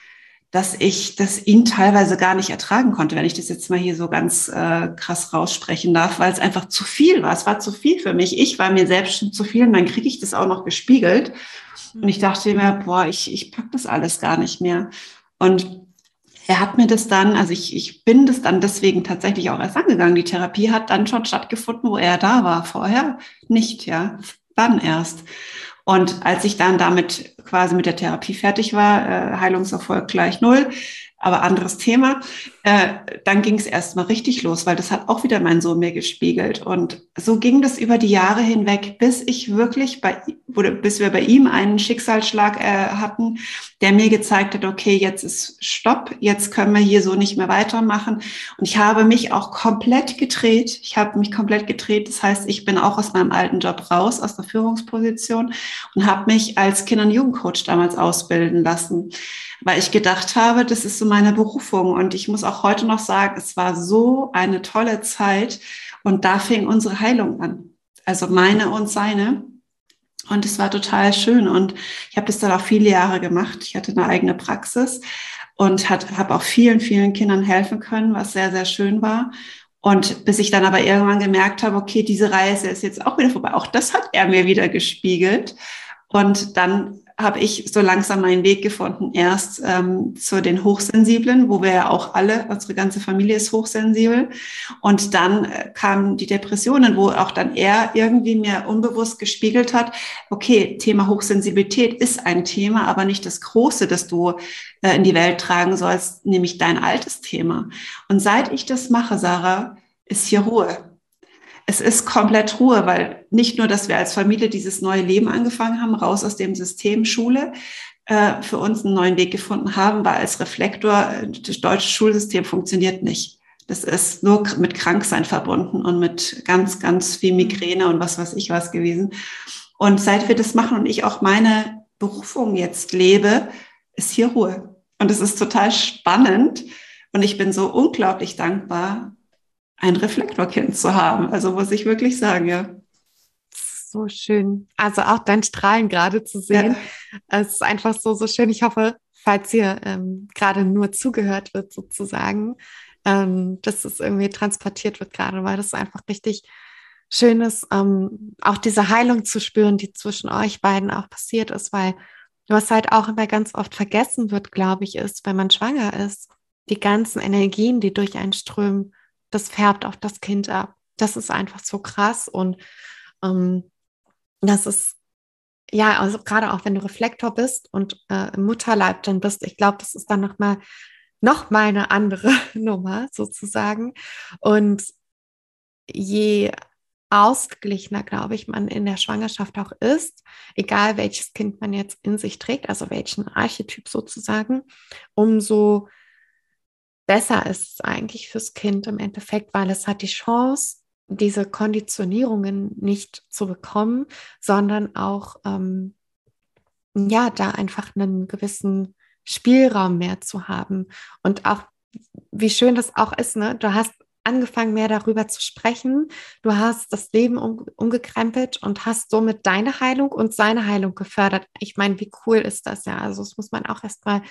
dass ich das ihn teilweise gar nicht ertragen konnte, wenn ich das jetzt mal hier so ganz äh, krass raussprechen darf, weil es einfach zu viel war. Es war zu viel für mich. Ich war mir selbst schon zu viel und dann kriege ich das auch noch gespiegelt. Und ich dachte mir, boah, ich, ich pack das alles gar nicht mehr. Und er hat mir das dann, also ich, ich bin das dann deswegen tatsächlich auch erst angegangen. Die Therapie hat dann schon stattgefunden, wo er da war. Vorher nicht, ja. Dann erst. Und als ich dann damit quasi mit der Therapie fertig war, äh, Heilungserfolg gleich null, aber anderes Thema. Äh, dann ging es erstmal richtig los, weil das hat auch wieder mein Sohn mir gespiegelt. Und so ging das über die Jahre hinweg, bis ich wirklich bei, oder bis wir bei ihm einen Schicksalsschlag äh, hatten, der mir gezeigt hat, okay, jetzt ist Stopp, jetzt können wir hier so nicht mehr weitermachen. Und ich habe mich auch komplett gedreht. Ich habe mich komplett gedreht. Das heißt, ich bin auch aus meinem alten Job raus, aus der Führungsposition und habe mich als Kinder- und Jugendcoach damals ausbilden lassen weil ich gedacht habe, das ist so meine Berufung. Und ich muss auch heute noch sagen, es war so eine tolle Zeit und da fing unsere Heilung an. Also meine und seine. Und es war total schön. Und ich habe das dann auch viele Jahre gemacht. Ich hatte eine eigene Praxis und habe auch vielen, vielen Kindern helfen können, was sehr, sehr schön war. Und bis ich dann aber irgendwann gemerkt habe, okay, diese Reise ist jetzt auch wieder vorbei. Auch das hat er mir wieder gespiegelt. Und dann habe ich so langsam meinen Weg gefunden, erst ähm, zu den Hochsensiblen, wo wir ja auch alle, unsere ganze Familie ist hochsensibel. Und dann äh, kamen die Depressionen, wo auch dann er irgendwie mir unbewusst gespiegelt hat, okay, Thema Hochsensibilität ist ein Thema, aber nicht das große, das du äh, in die Welt tragen sollst, nämlich dein altes Thema. Und seit ich das mache, Sarah, ist hier Ruhe es ist komplett Ruhe, weil nicht nur, dass wir als Familie dieses neue Leben angefangen haben, raus aus dem System Schule, äh, für uns einen neuen Weg gefunden haben, weil als Reflektor, äh, das deutsche Schulsystem funktioniert nicht. Das ist nur mit Kranksein verbunden und mit ganz, ganz viel Migräne und was weiß ich was gewesen. Und seit wir das machen und ich auch meine Berufung jetzt lebe, ist hier Ruhe. Und es ist total spannend. Und ich bin so unglaublich dankbar, ein Reflektorkind zu haben. Also muss ich wirklich sagen, ja. So schön. Also auch dein Strahlen gerade zu sehen. Ja. Es ist einfach so, so schön. Ich hoffe, falls hier ähm, gerade nur zugehört wird, sozusagen, ähm, dass es irgendwie transportiert wird gerade, weil das einfach richtig schön ist, ähm, auch diese Heilung zu spüren, die zwischen euch beiden auch passiert ist, weil was halt auch immer ganz oft vergessen wird, glaube ich, ist, wenn man schwanger ist, die ganzen Energien, die durch einen strömen, das färbt auf das Kind ab. Das ist einfach so krass und ähm, das ist ja, also gerade auch wenn du Reflektor bist und äh, im Mutterleib dann bist, ich glaube, das ist dann nochmal noch mal eine andere (laughs) Nummer sozusagen. Und je ausgeglichener, glaube ich, man in der Schwangerschaft auch ist, egal welches Kind man jetzt in sich trägt, also welchen Archetyp sozusagen, umso besser ist es eigentlich fürs Kind im Endeffekt, weil es hat die Chance, diese Konditionierungen nicht zu bekommen, sondern auch ähm, ja, da einfach einen gewissen Spielraum mehr zu haben. Und auch, wie schön das auch ist, ne? Du hast angefangen, mehr darüber zu sprechen. Du hast das Leben um, umgekrempelt und hast somit deine Heilung und seine Heilung gefördert. Ich meine, wie cool ist das ja? Also, das muss man auch erstmal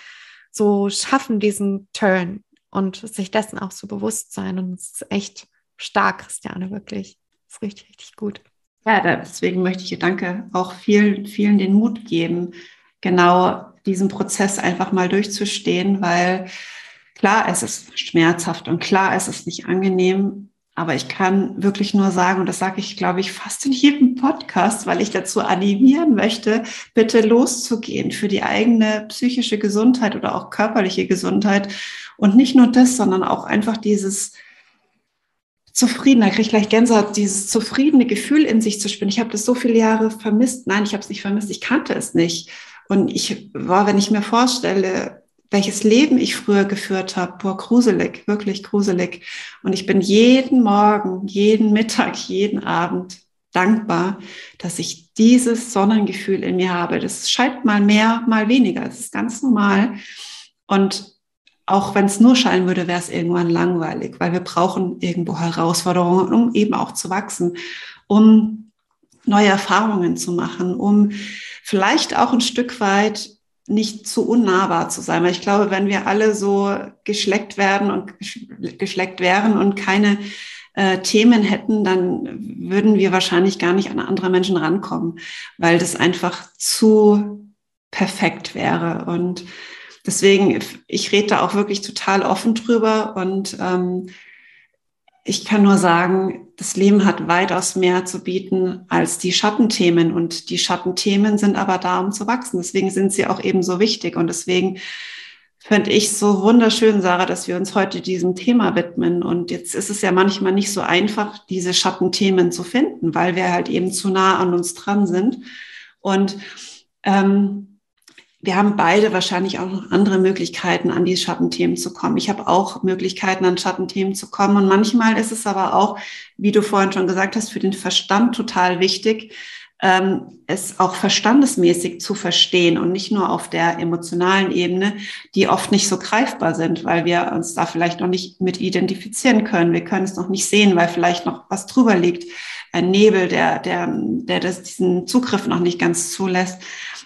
so schaffen, diesen Turn und sich dessen auch so bewusst sein. Und es ist echt stark, Christiane, wirklich. Das ist richtig, richtig gut. Ja, deswegen möchte ich dir danke auch vielen, vielen den Mut geben, genau diesen Prozess einfach mal durchzustehen, weil klar, es ist schmerzhaft und klar, es ist nicht angenehm, aber ich kann wirklich nur sagen, und das sage ich, glaube ich, fast in jedem Podcast, weil ich dazu animieren möchte, bitte loszugehen für die eigene psychische Gesundheit oder auch körperliche Gesundheit. Und nicht nur das, sondern auch einfach dieses zufrieden, da kriege ich gleich Gänsehaut, dieses zufriedene Gefühl in sich zu spüren. Ich habe das so viele Jahre vermisst. Nein, ich habe es nicht vermisst, ich kannte es nicht. Und ich war, wenn ich mir vorstelle, welches Leben ich früher geführt habe, boah, gruselig, wirklich gruselig. Und ich bin jeden Morgen, jeden Mittag, jeden Abend dankbar, dass ich dieses Sonnengefühl in mir habe. Das scheint mal mehr, mal weniger. Das ist ganz normal. Und auch wenn es nur scheinen würde, wäre es irgendwann langweilig, weil wir brauchen irgendwo Herausforderungen, um eben auch zu wachsen, um neue Erfahrungen zu machen, um vielleicht auch ein Stück weit nicht zu unnahbar zu sein. Weil ich glaube, wenn wir alle so geschleckt werden und geschleckt wären und keine äh, Themen hätten, dann würden wir wahrscheinlich gar nicht an andere Menschen rankommen, weil das einfach zu perfekt wäre. Und deswegen, ich rede da auch wirklich total offen drüber und ähm, ich kann nur sagen, das Leben hat weitaus mehr zu bieten als die Schattenthemen. Und die Schattenthemen sind aber da, um zu wachsen. Deswegen sind sie auch eben so wichtig. Und deswegen finde ich so wunderschön, Sarah, dass wir uns heute diesem Thema widmen. Und jetzt ist es ja manchmal nicht so einfach, diese Schattenthemen zu finden, weil wir halt eben zu nah an uns dran sind. Und ähm, wir haben beide wahrscheinlich auch noch andere Möglichkeiten, an die Schattenthemen zu kommen. Ich habe auch Möglichkeiten, an Schattenthemen zu kommen. Und manchmal ist es aber auch, wie du vorhin schon gesagt hast, für den Verstand total wichtig, ähm, es auch verstandesmäßig zu verstehen und nicht nur auf der emotionalen Ebene, die oft nicht so greifbar sind, weil wir uns da vielleicht noch nicht mit identifizieren können. Wir können es noch nicht sehen, weil vielleicht noch was drüber liegt. Ein Nebel, der, der, der das, diesen Zugriff noch nicht ganz zulässt.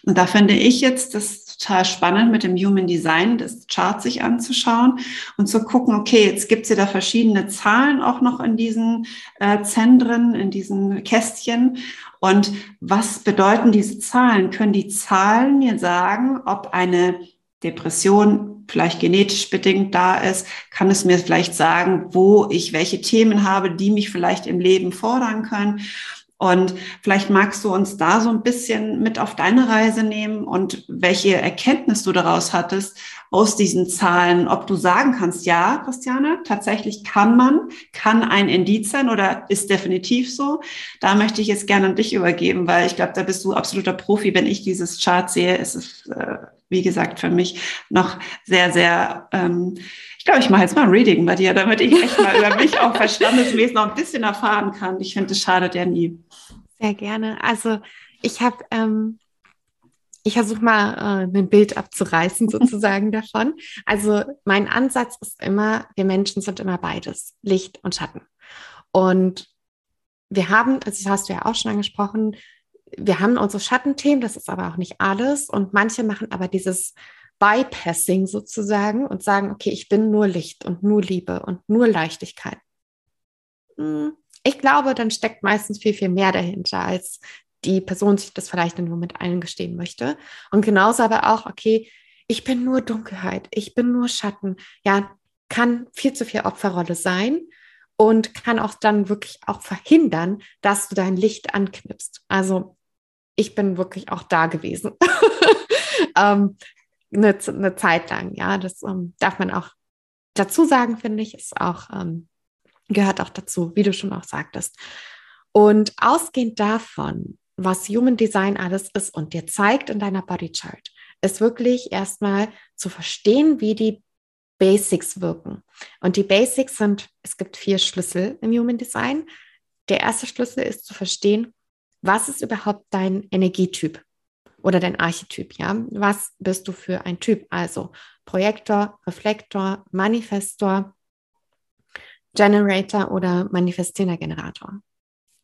Und da finde ich jetzt das total spannend, mit dem Human Design das Chart sich anzuschauen und zu gucken, okay, jetzt gibt es ja da verschiedene Zahlen auch noch in diesen äh, Zentren, in diesen Kästchen. Und was bedeuten diese Zahlen? Können die Zahlen mir sagen, ob eine Depression vielleicht genetisch bedingt da ist, kann es mir vielleicht sagen, wo ich welche Themen habe, die mich vielleicht im Leben fordern können. Und vielleicht magst du uns da so ein bisschen mit auf deine Reise nehmen und welche Erkenntnis du daraus hattest aus diesen Zahlen, ob du sagen kannst, ja, Christiane, tatsächlich kann man, kann ein Indiz sein oder ist definitiv so. Da möchte ich jetzt gerne an dich übergeben, weil ich glaube, da bist du absoluter Profi. Wenn ich dieses Chart sehe, ist es, äh, wie gesagt, für mich noch sehr, sehr ähm, glaube, ich mache jetzt mal ein Reading bei dir, damit ich echt mal über mich auch verstandesmäßig noch ein bisschen erfahren kann. Ich finde, es schadet ja nie. Sehr gerne. Also ich habe, ähm, ich versuche mal äh, ein Bild abzureißen (laughs) sozusagen davon. Also mein Ansatz ist immer, wir Menschen sind immer beides, Licht und Schatten. Und wir haben, also das hast du ja auch schon angesprochen, wir haben unsere Schattenthemen, das ist aber auch nicht alles. Und manche machen aber dieses Bypassing sozusagen und sagen, okay, ich bin nur Licht und nur Liebe und nur Leichtigkeit. Hm, ich glaube, dann steckt meistens viel, viel mehr dahinter, als die Person sich das vielleicht dem Moment eingestehen möchte. Und genauso aber auch, okay, ich bin nur Dunkelheit, ich bin nur Schatten. Ja, kann viel zu viel Opferrolle sein und kann auch dann wirklich auch verhindern, dass du dein Licht anknipst. Also ich bin wirklich auch da gewesen. (laughs) ähm, eine, eine, Zeit lang, ja, das ähm, darf man auch dazu sagen, finde ich, ist auch, ähm, gehört auch dazu, wie du schon auch sagtest. Und ausgehend davon, was Human Design alles ist und dir zeigt in deiner Body Chart, ist wirklich erstmal zu verstehen, wie die Basics wirken. Und die Basics sind, es gibt vier Schlüssel im Human Design. Der erste Schlüssel ist zu verstehen, was ist überhaupt dein Energietyp oder dein Archetyp, ja? Was bist du für ein Typ? Also Projektor, Reflektor, Manifestor, Generator oder manifestierender Generator.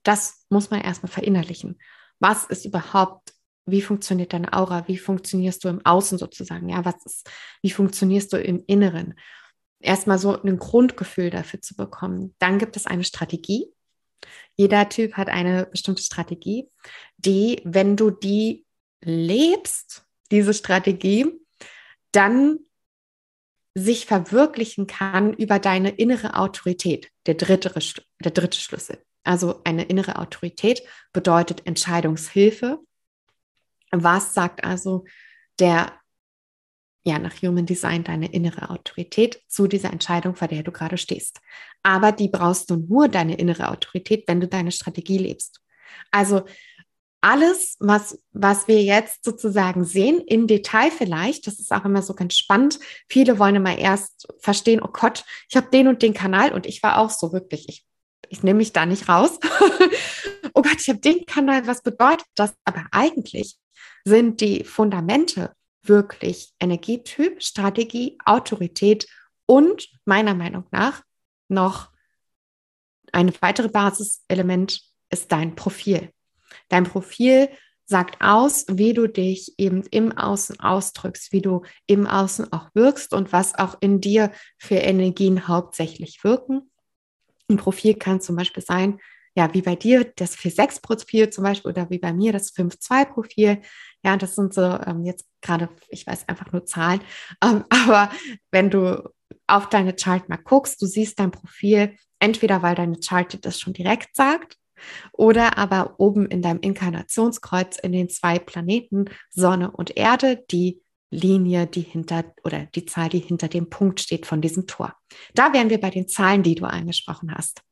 Das muss man erstmal verinnerlichen. Was ist überhaupt wie funktioniert deine Aura? Wie funktionierst du im Außen sozusagen? Ja, was ist, wie funktionierst du im Inneren? Erstmal so ein Grundgefühl dafür zu bekommen. Dann gibt es eine Strategie. Jeder Typ hat eine bestimmte Strategie, die, wenn du die lebst, diese Strategie, dann sich verwirklichen kann über deine innere Autorität, der dritte, der dritte Schlüssel. Also eine innere Autorität bedeutet Entscheidungshilfe, was sagt also der, ja, nach Human Design deine innere Autorität zu dieser Entscheidung, vor der du gerade stehst? Aber die brauchst du nur deine innere Autorität, wenn du deine Strategie lebst. Also alles, was, was wir jetzt sozusagen sehen, in Detail vielleicht, das ist auch immer so ganz spannend. Viele wollen immer erst verstehen, oh Gott, ich habe den und den Kanal und ich war auch so wirklich, ich, ich nehme mich da nicht raus. (laughs) oh Gott, ich habe den Kanal, was bedeutet das? Aber eigentlich sind die Fundamente wirklich Energietyp, Strategie, Autorität und meiner Meinung nach noch ein weiteres Basiselement ist dein Profil. Dein Profil sagt aus, wie du dich eben im Außen ausdrückst, wie du im Außen auch wirkst und was auch in dir für Energien hauptsächlich wirken. Ein Profil kann zum Beispiel sein, ja, wie bei dir das 4-6-Profil zum Beispiel oder wie bei mir das 5-2-Profil. Ja, das sind so ähm, jetzt gerade, ich weiß einfach nur Zahlen, (laughs) ähm, aber wenn du auf deine Chart mal guckst, du siehst dein Profil, entweder weil deine Chart dir das schon direkt sagt oder aber oben in deinem Inkarnationskreuz in den zwei Planeten Sonne und Erde die Linie, die hinter oder die Zahl, die hinter dem Punkt steht von diesem Tor. Da wären wir bei den Zahlen, die du angesprochen hast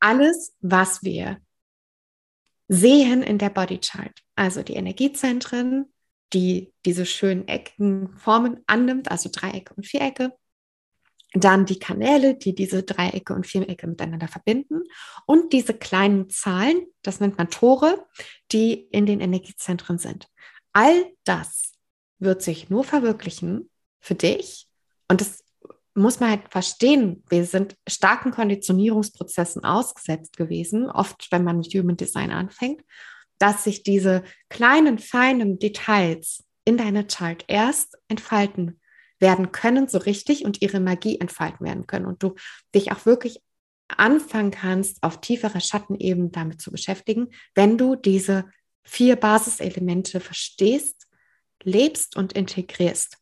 alles, was wir sehen in der Body Chart, also die Energiezentren, die diese schönen Ecken Formen annimmt, also Dreiecke und Vierecke, dann die Kanäle, die diese Dreiecke und Vierecke miteinander verbinden und diese kleinen Zahlen, das nennt man Tore, die in den Energiezentren sind. All das wird sich nur verwirklichen für dich. Und das muss man halt verstehen, wir sind starken Konditionierungsprozessen ausgesetzt gewesen, oft wenn man mit Human Design anfängt, dass sich diese kleinen, feinen Details in deiner Chart erst entfalten werden können, so richtig und ihre Magie entfalten werden können. Und du dich auch wirklich anfangen kannst, auf tieferer Schattenebene damit zu beschäftigen, wenn du diese vier Basiselemente verstehst, lebst und integrierst.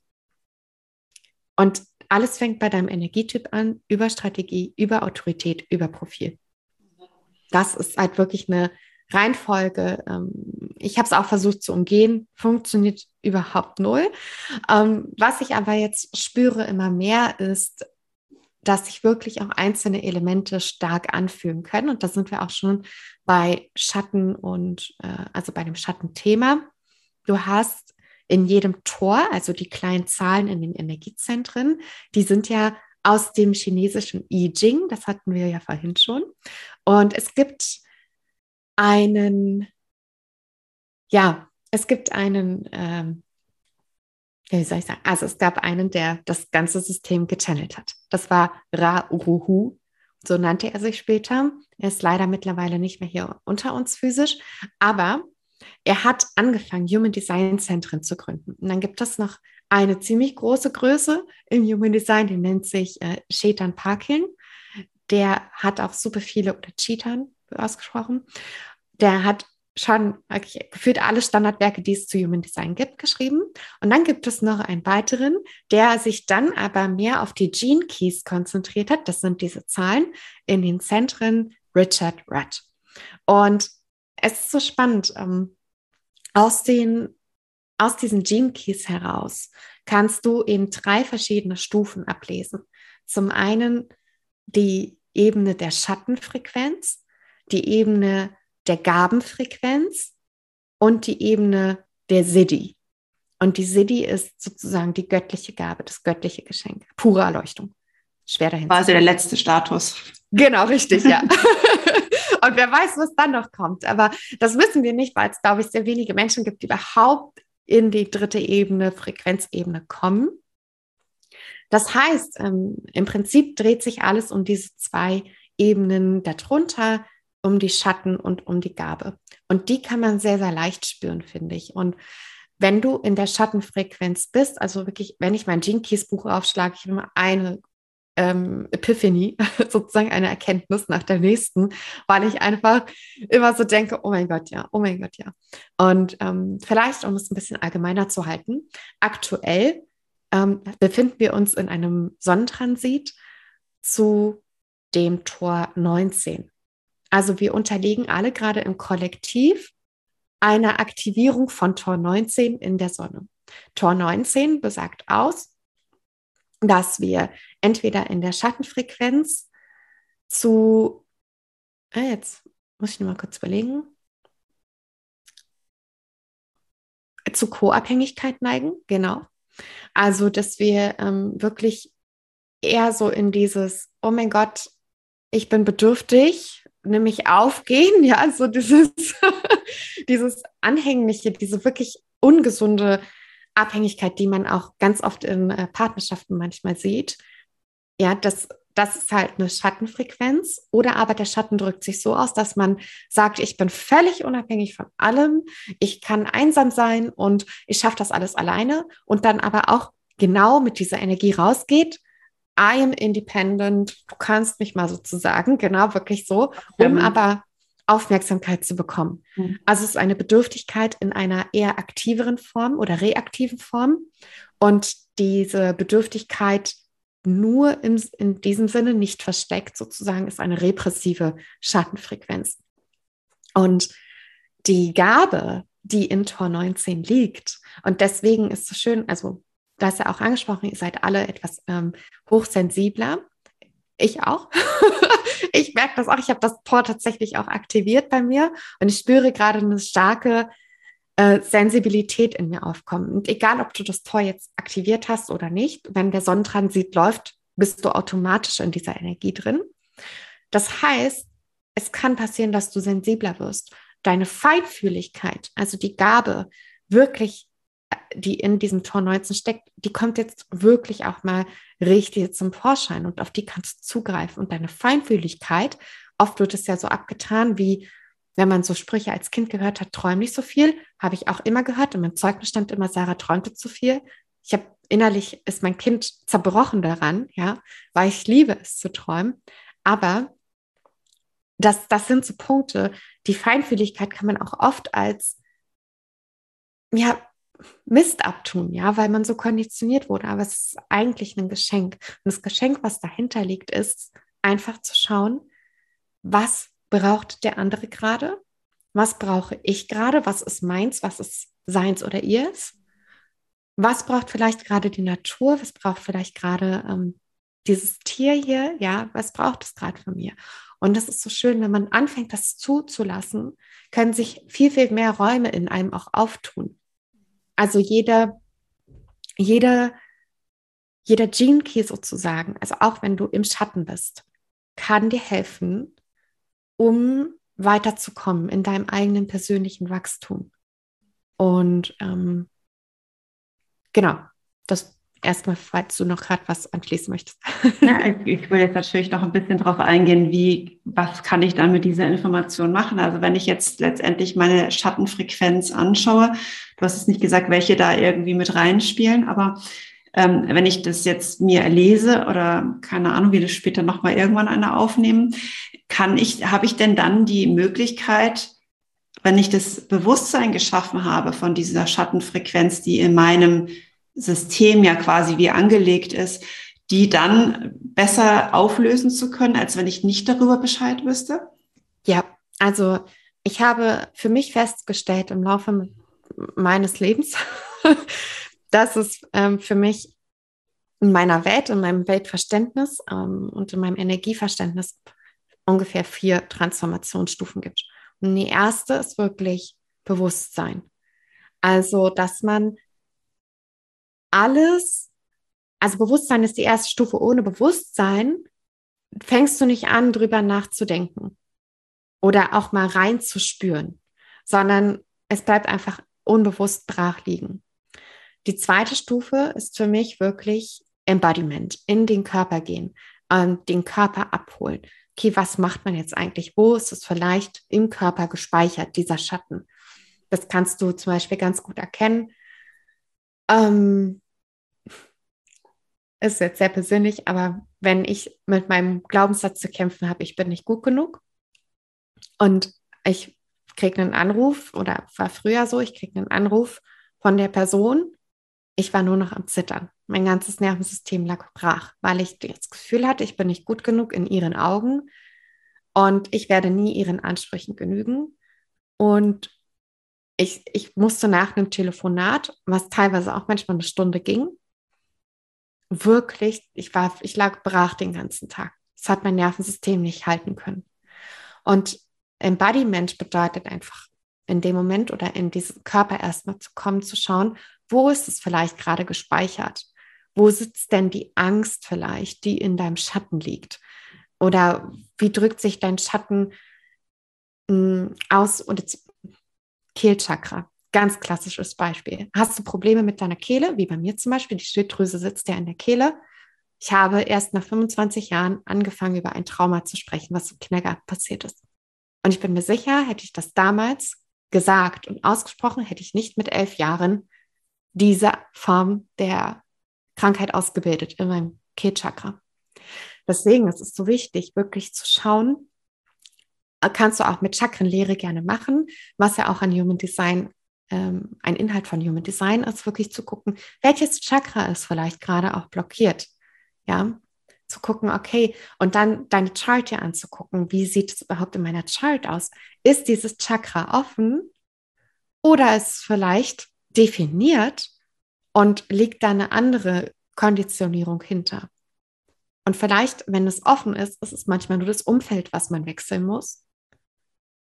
Und alles fängt bei deinem Energietyp an, über Strategie, über Autorität, über Profil. Das ist halt wirklich eine Reihenfolge. Ähm, ich habe es auch versucht zu umgehen, funktioniert überhaupt null. Ähm, was ich aber jetzt spüre immer mehr ist, dass sich wirklich auch einzelne Elemente stark anfühlen können. Und da sind wir auch schon bei Schatten und äh, also bei dem Schattenthema. Du hast in jedem Tor, also die kleinen Zahlen in den Energiezentren, die sind ja aus dem chinesischen I Ching, das hatten wir ja vorhin schon. Und es gibt einen, ja, es gibt einen, ähm, wie soll ich sagen, also es gab einen, der das ganze System gechannelt hat. Das war Ra Uruhu, so nannte er sich später. Er ist leider mittlerweile nicht mehr hier unter uns physisch, aber er hat angefangen, Human Design Zentren zu gründen. Und dann gibt es noch eine ziemlich große Größe im Human Design, die nennt sich äh, Shetan Parkin. der hat auch super viele, oder Cheetah ausgesprochen, der hat schon okay, gefühlt alle Standardwerke, die es zu Human Design gibt, geschrieben. Und dann gibt es noch einen weiteren, der sich dann aber mehr auf die Gene Keys konzentriert hat. Das sind diese Zahlen in den Zentren Richard Rudd. Und es ist so spannend, ähm, aus, den, aus diesen Gene Keys heraus kannst du in drei verschiedene Stufen ablesen. Zum einen die Ebene der Schattenfrequenz, die Ebene der Gabenfrequenz und die Ebene der Siddhi. Und die Siddhi ist sozusagen die göttliche Gabe, das göttliche Geschenk, pure Erleuchtung. Schwer dahin. Quasi der letzte Status. Genau, richtig, ja. (laughs) und wer weiß, was dann noch kommt. Aber das wissen wir nicht, weil es, glaube ich, sehr wenige Menschen gibt, die überhaupt in die dritte Ebene, Frequenzebene kommen. Das heißt, ähm, im Prinzip dreht sich alles um diese zwei Ebenen darunter, um die Schatten und um die Gabe. Und die kann man sehr, sehr leicht spüren, finde ich. Und wenn du in der Schattenfrequenz bist, also wirklich, wenn ich mein Gene Keys Buch aufschlage, ich habe immer eine ähm, Epiphany, (laughs) sozusagen eine Erkenntnis nach der nächsten, weil ich einfach immer so denke, oh mein Gott, ja, oh mein Gott, ja. Und ähm, vielleicht, um es ein bisschen allgemeiner zu halten, aktuell ähm, befinden wir uns in einem Sonnentransit zu dem Tor 19. Also wir unterliegen alle gerade im Kollektiv einer Aktivierung von Tor 19 in der Sonne. Tor 19 besagt aus, dass wir entweder in der Schattenfrequenz zu, äh, jetzt muss ich noch mal kurz überlegen, zu Co-Abhängigkeit neigen, genau. Also, dass wir ähm, wirklich eher so in dieses, oh mein Gott, ich bin bedürftig, nämlich aufgehen, ja, so dieses, (laughs) dieses Anhängliche, diese wirklich ungesunde Abhängigkeit, die man auch ganz oft in äh, Partnerschaften manchmal sieht. Ja, das, das ist halt eine Schattenfrequenz. Oder aber der Schatten drückt sich so aus, dass man sagt, ich bin völlig unabhängig von allem, ich kann einsam sein und ich schaffe das alles alleine und dann aber auch genau mit dieser Energie rausgeht. I am independent, du kannst mich mal sozusagen, genau wirklich so, um aber Aufmerksamkeit zu bekommen. Mhm. Also es ist eine Bedürftigkeit in einer eher aktiveren Form oder reaktiven Form. Und diese Bedürftigkeit nur im, in diesem Sinne nicht versteckt, sozusagen, ist eine repressive Schattenfrequenz. Und die Gabe, die in Tor 19 liegt, und deswegen ist es schön, also da ist ja auch angesprochen, ihr seid alle etwas ähm, hochsensibler. Ich auch. (laughs) ich merke das auch. Ich habe das Tor tatsächlich auch aktiviert bei mir und ich spüre gerade eine starke äh, Sensibilität in mir aufkommen. Und egal, ob du das Tor jetzt aktiviert hast oder nicht, wenn der Sonnentransit läuft, bist du automatisch in dieser Energie drin. Das heißt, es kann passieren, dass du sensibler wirst. Deine Feinfühligkeit, also die Gabe, wirklich die in diesem Tor 19 steckt, die kommt jetzt wirklich auch mal richtig zum Vorschein und auf die kannst du zugreifen. Und deine Feinfühligkeit, oft wird es ja so abgetan, wie wenn man so Sprüche als Kind gehört hat, träum nicht so viel, habe ich auch immer gehört. Und mein Zeugnis stand immer, Sarah träumte zu viel. Ich habe innerlich ist mein Kind zerbrochen daran, ja, weil ich liebe es zu träumen. Aber das, das sind so Punkte. Die Feinfühligkeit kann man auch oft als ja, Mist abtun, ja, weil man so konditioniert wurde. Aber es ist eigentlich ein Geschenk. Und das Geschenk, was dahinter liegt, ist einfach zu schauen, was braucht der andere gerade? Was brauche ich gerade? Was ist meins? Was ist seins oder ihrs? Was braucht vielleicht gerade die Natur? Was braucht vielleicht gerade ähm, dieses Tier hier? Ja, was braucht es gerade von mir? Und das ist so schön, wenn man anfängt, das zuzulassen, können sich viel, viel mehr Räume in einem auch auftun. Also jeder, jeder, jeder Gene Key sozusagen, also auch wenn du im Schatten bist, kann dir helfen, um weiterzukommen in deinem eigenen persönlichen Wachstum. Und ähm, genau, das erstmal, falls du noch gerade was anschließen möchtest. Ja, ich will jetzt natürlich noch ein bisschen darauf eingehen, wie, was kann ich dann mit dieser Information machen? Also wenn ich jetzt letztendlich meine Schattenfrequenz anschaue, du hast es nicht gesagt, welche da irgendwie mit reinspielen, aber ähm, wenn ich das jetzt mir lese oder keine Ahnung, wie das später nochmal irgendwann einer aufnehmen, kann ich, habe ich denn dann die Möglichkeit, wenn ich das Bewusstsein geschaffen habe von dieser Schattenfrequenz, die in meinem System ja quasi wie angelegt ist, die dann besser auflösen zu können, als wenn ich nicht darüber Bescheid wüsste? Ja, also ich habe für mich festgestellt im Laufe meines Lebens, (laughs) dass es ähm, für mich in meiner Welt, in meinem Weltverständnis ähm, und in meinem Energieverständnis ungefähr vier Transformationsstufen gibt. Und die erste ist wirklich Bewusstsein. Also, dass man alles, also Bewusstsein ist die erste Stufe. Ohne Bewusstsein fängst du nicht an, drüber nachzudenken oder auch mal reinzuspüren, sondern es bleibt einfach unbewusst brach liegen. Die zweite Stufe ist für mich wirklich Embodiment, in den Körper gehen, ähm, den Körper abholen. Okay, was macht man jetzt eigentlich? Wo ist es vielleicht im Körper gespeichert, dieser Schatten? Das kannst du zum Beispiel ganz gut erkennen. Ähm, ist jetzt sehr persönlich, aber wenn ich mit meinem Glaubenssatz zu kämpfen habe, ich bin nicht gut genug und ich kriege einen Anruf oder war früher so, ich kriege einen Anruf von der Person, ich war nur noch am Zittern. Mein ganzes Nervensystem lag brach, weil ich das Gefühl hatte, ich bin nicht gut genug in ihren Augen und ich werde nie ihren Ansprüchen genügen. Und ich, ich musste nach einem Telefonat, was teilweise auch manchmal eine Stunde ging, wirklich, ich war, ich lag brach den ganzen Tag. Es hat mein Nervensystem nicht halten können. Und Embodiment bedeutet einfach in dem Moment oder in diesen Körper erstmal zu kommen, zu schauen, wo ist es vielleicht gerade gespeichert? Wo sitzt denn die Angst vielleicht, die in deinem Schatten liegt? Oder wie drückt sich dein Schatten hm, aus? Oder Kehlchakra, ganz klassisches Beispiel. Hast du Probleme mit deiner Kehle, wie bei mir zum Beispiel? Die Schilddrüse sitzt ja in der Kehle. Ich habe erst nach 25 Jahren angefangen, über ein Trauma zu sprechen, was im Kindergarten passiert ist. Und ich bin mir sicher, hätte ich das damals gesagt und ausgesprochen, hätte ich nicht mit elf Jahren diese Form der Krankheit ausgebildet in meinem Kehlchakra. Deswegen ist es so wichtig, wirklich zu schauen, kannst du auch mit Chakrenlehre gerne machen, was ja auch an Human Design ähm, ein Inhalt von Human Design ist, wirklich zu gucken, welches Chakra ist vielleicht gerade auch blockiert. Ja, zu gucken, okay, und dann deine Chart hier anzugucken, wie sieht es überhaupt in meiner Chart aus? Ist dieses Chakra offen oder ist es vielleicht definiert und liegt da eine andere Konditionierung hinter? Und vielleicht, wenn es offen ist, ist es manchmal nur das Umfeld, was man wechseln muss.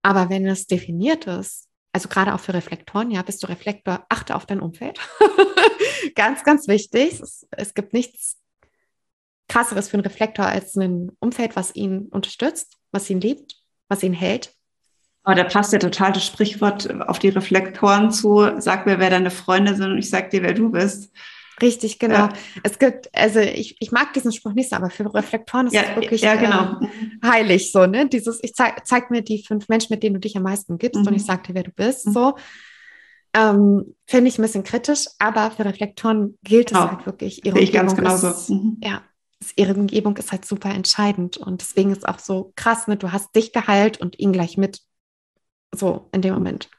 Aber wenn es definiert ist, also gerade auch für Reflektoren, ja, bist du Reflektor, achte auf dein Umfeld. (laughs) ganz, ganz wichtig. Es, es gibt nichts krasseres für einen Reflektor als ein Umfeld, was ihn unterstützt, was ihn liebt, was ihn hält. Aber da passt ja total das Sprichwort auf die Reflektoren zu. Sag mir, wer deine Freunde sind und ich sag dir, wer du bist. Richtig, genau. Ja. Es gibt, also ich, ich mag diesen Spruch nicht, aber für Reflektoren ist ja, es wirklich ja, genau. äh, heilig, so, ne? Dieses, ich zeig, zeig mir die fünf Menschen, mit denen du dich am meisten gibst mhm. und ich sag dir, wer du bist, mhm. so. Ähm, Finde ich ein bisschen kritisch, aber für Reflektoren gilt es genau. halt wirklich. Ihre ich ganz genauso. Ist, mhm. Ja, ihre Umgebung ist halt super entscheidend und deswegen ist auch so krass, ne? Du hast dich geheilt und ihn gleich mit. So, in dem Moment.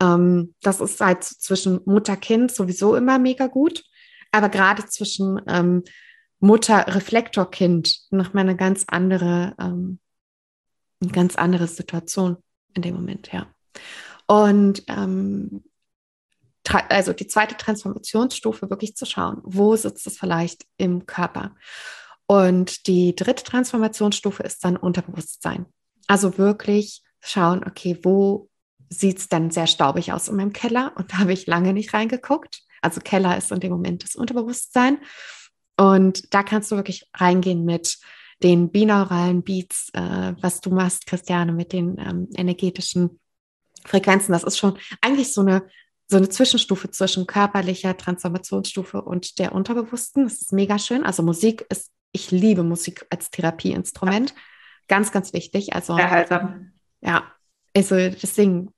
Ähm, das ist halt zwischen Mutter-Kind sowieso immer mega gut. Aber gerade zwischen ähm, Mutter-Reflektor-Kind noch mal eine ganz andere, ähm, eine ganz andere Situation in dem Moment, ja. Und ähm, also die zweite Transformationsstufe wirklich zu schauen, wo sitzt es vielleicht im Körper. Und die dritte Transformationsstufe ist dann Unterbewusstsein. Also wirklich schauen, okay, wo sieht es denn sehr staubig aus in meinem Keller? Und da habe ich lange nicht reingeguckt. Also Keller ist in dem Moment das Unterbewusstsein. Und da kannst du wirklich reingehen mit den binauralen Beats, äh, was du machst, Christiane, mit den ähm, energetischen Frequenzen. Das ist schon eigentlich so eine, so eine Zwischenstufe zwischen körperlicher Transformationsstufe und der Unterbewussten. Das ist mega schön. Also Musik ist, ich liebe Musik als Therapieinstrument. Ganz, ganz wichtig. Also, Erhaltsam. Ja, also deswegen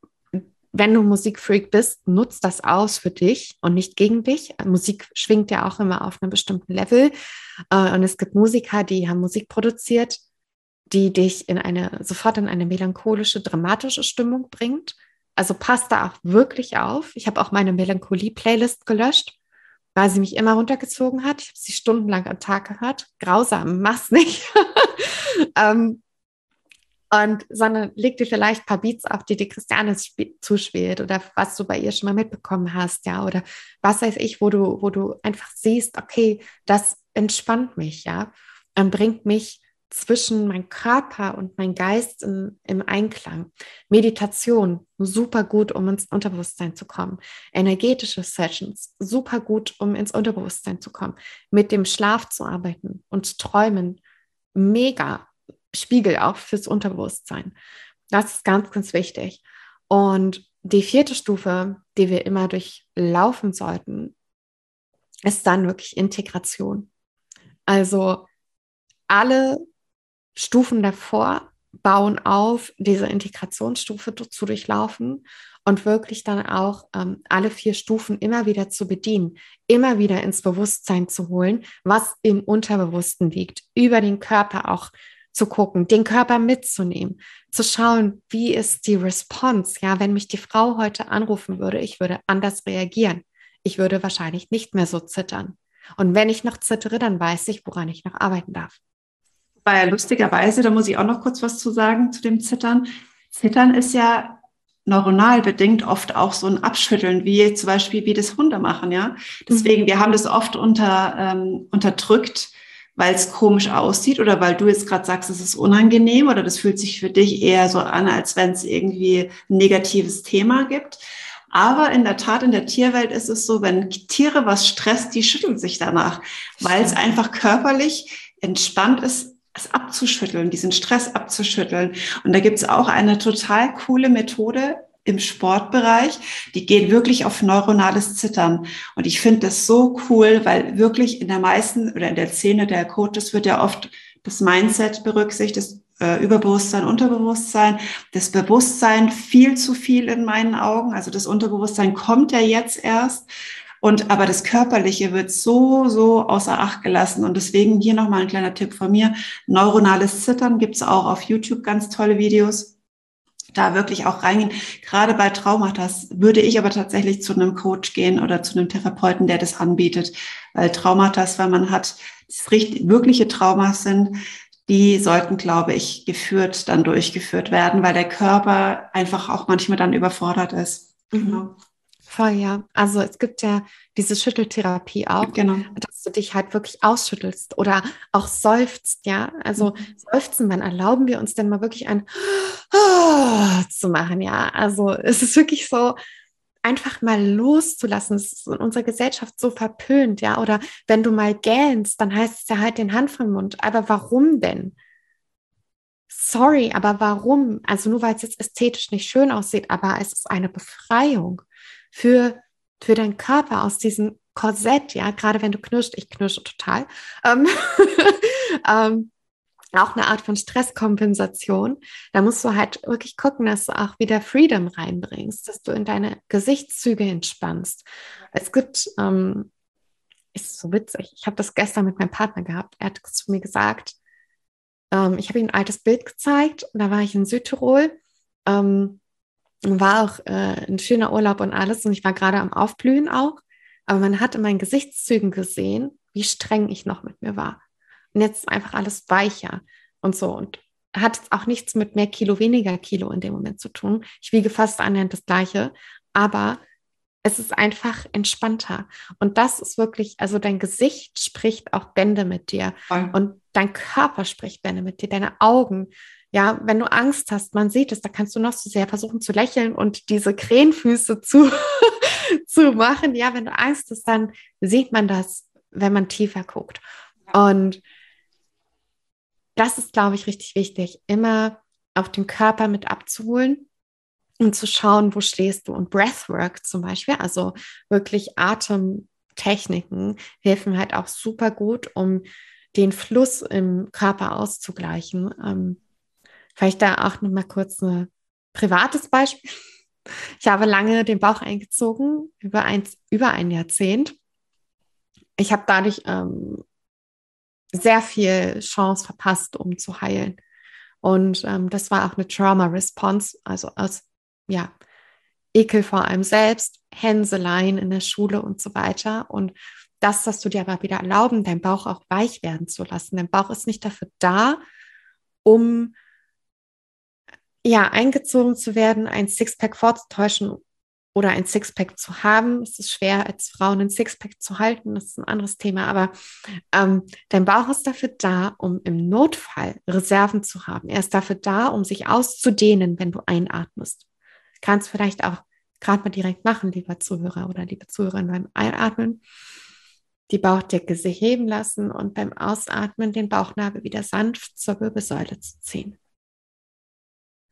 wenn du Musikfreak bist, nutzt das aus für dich und nicht gegen dich. Musik schwingt ja auch immer auf einem bestimmten Level. Äh, und es gibt Musiker, die haben Musik produziert, die dich in eine, sofort in eine melancholische, dramatische Stimmung bringt. Also passt da auch wirklich auf. Ich habe auch meine Melancholie-Playlist gelöscht, weil sie mich immer runtergezogen hat. Ich habe sie stundenlang am Tag gehört. Grausam, mach's nicht. (laughs) ähm, und sondern leg dir vielleicht ein paar Beats auf, die die Christiane zuspielt oder was du bei ihr schon mal mitbekommen hast, ja, oder was weiß ich, wo du, wo du einfach siehst, okay, das entspannt mich, ja, und bringt mich zwischen mein Körper und mein Geist in, im Einklang. Meditation, super gut, um ins Unterbewusstsein zu kommen. Energetische Sessions, super gut, um ins Unterbewusstsein zu kommen. Mit dem Schlaf zu arbeiten und träumen, mega. Spiegel auch fürs Unterbewusstsein. Das ist ganz, ganz wichtig. Und die vierte Stufe, die wir immer durchlaufen sollten, ist dann wirklich Integration. Also alle Stufen davor bauen auf, diese Integrationsstufe zu durchlaufen und wirklich dann auch ähm, alle vier Stufen immer wieder zu bedienen, immer wieder ins Bewusstsein zu holen, was im Unterbewussten liegt, über den Körper auch zu gucken, den Körper mitzunehmen, zu schauen, wie ist die Response. Ja, wenn mich die Frau heute anrufen würde, ich würde anders reagieren. Ich würde wahrscheinlich nicht mehr so zittern. Und wenn ich noch zittere, dann weiß ich, woran ich noch arbeiten darf. Weil lustigerweise, da muss ich auch noch kurz was zu sagen zu dem Zittern. Zittern ist ja neuronal bedingt oft auch so ein Abschütteln, wie zum Beispiel wie das Hunde machen, ja. Deswegen, wir haben das oft unter, ähm, unterdrückt, weil es komisch aussieht oder weil du jetzt gerade sagst, es ist unangenehm oder das fühlt sich für dich eher so an, als wenn es irgendwie ein negatives Thema gibt. Aber in der Tat, in der Tierwelt ist es so, wenn Tiere was stresst, die schütteln sich danach, weil es einfach körperlich entspannt ist, es abzuschütteln, diesen Stress abzuschütteln. Und da gibt es auch eine total coole Methode im Sportbereich, die gehen wirklich auf neuronales Zittern. Und ich finde das so cool, weil wirklich in der meisten oder in der Szene der Coaches wird ja oft das Mindset berücksichtigt, das äh, Überbewusstsein, Unterbewusstsein, das Bewusstsein viel zu viel in meinen Augen. Also das Unterbewusstsein kommt ja jetzt erst. Und aber das Körperliche wird so, so außer Acht gelassen. Und deswegen hier nochmal ein kleiner Tipp von mir. Neuronales Zittern gibt's auch auf YouTube ganz tolle Videos. Da wirklich auch reingehen. Gerade bei Traumata würde ich aber tatsächlich zu einem Coach gehen oder zu einem Therapeuten, der das anbietet. Weil Traumata, weil man hat, das richtig, wirkliche Traumas sind, die sollten, glaube ich, geführt, dann durchgeführt werden, weil der Körper einfach auch manchmal dann überfordert ist. Mhm. Genau. Voll, ja. Also es gibt ja diese Schütteltherapie auch, genau. dass du dich halt wirklich ausschüttelst oder auch seufzt, ja. Also mhm. seufzen, wann erlauben wir uns denn mal wirklich ein (gasps) zu machen, ja. Also es ist wirklich so, einfach mal loszulassen. Es ist in unserer Gesellschaft so verpönt, ja. Oder wenn du mal gähnst, dann heißt es ja halt den Hand vom Mund. Aber warum denn? Sorry, aber warum? Also nur weil es jetzt ästhetisch nicht schön aussieht, aber es ist eine Befreiung für, für deinen Körper aus diesem Korsett, ja, gerade wenn du knirscht, ich knirsche total, ähm, (laughs) ähm, auch eine Art von Stresskompensation. Da musst du halt wirklich gucken, dass du auch wieder Freedom reinbringst, dass du in deine Gesichtszüge entspannst. Es gibt, ähm, ist so witzig, ich habe das gestern mit meinem Partner gehabt. Er hat zu mir gesagt, ähm, ich habe ihm ein altes Bild gezeigt da war ich in Südtirol. Ähm, war auch äh, ein schöner Urlaub und alles und ich war gerade am Aufblühen auch. Aber man hat in meinen Gesichtszügen gesehen, wie streng ich noch mit mir war. Und jetzt ist einfach alles weicher und so. Und hat jetzt auch nichts mit mehr Kilo, weniger Kilo in dem Moment zu tun. Ich wiege fast annähernd das Gleiche, aber es ist einfach entspannter. Und das ist wirklich, also dein Gesicht spricht auch Bände mit dir Voll. und dein Körper spricht Bände mit dir, deine Augen, ja, wenn du Angst hast, man sieht es, da kannst du noch so sehr versuchen zu lächeln und diese Krähenfüße (laughs) zu, zu machen. Ja, wenn du Angst hast, dann sieht man das, wenn man tiefer guckt. Und das ist, glaube ich, richtig wichtig, immer auf den Körper mit abzuholen und zu schauen, wo stehst du. Und Breathwork zum Beispiel, also wirklich Atemtechniken, helfen halt auch super gut, um den Fluss im Körper auszugleichen. Vielleicht da auch noch mal kurz ein privates Beispiel. Ich habe lange den Bauch eingezogen, über ein, über ein Jahrzehnt. Ich habe dadurch ähm, sehr viel Chance verpasst, um zu heilen. Und ähm, das war auch eine Trauma-Response, also aus, ja, Ekel vor einem selbst, Hänseleien in der Schule und so weiter. Und das, dass du dir aber wieder erlauben, deinen Bauch auch weich werden zu lassen. Dein Bauch ist nicht dafür da, um ja, eingezogen zu werden, ein Sixpack vorzutäuschen oder ein Sixpack zu haben. Es ist schwer, als Frau einen Sixpack zu halten. Das ist ein anderes Thema. Aber ähm, dein Bauch ist dafür da, um im Notfall Reserven zu haben. Er ist dafür da, um sich auszudehnen, wenn du einatmest. Kannst vielleicht auch gerade mal direkt machen, lieber Zuhörer oder liebe Zuhörerin, beim Einatmen die Bauchdecke sich heben lassen und beim Ausatmen den Bauchnabel wieder sanft zur Wirbelsäule zu ziehen.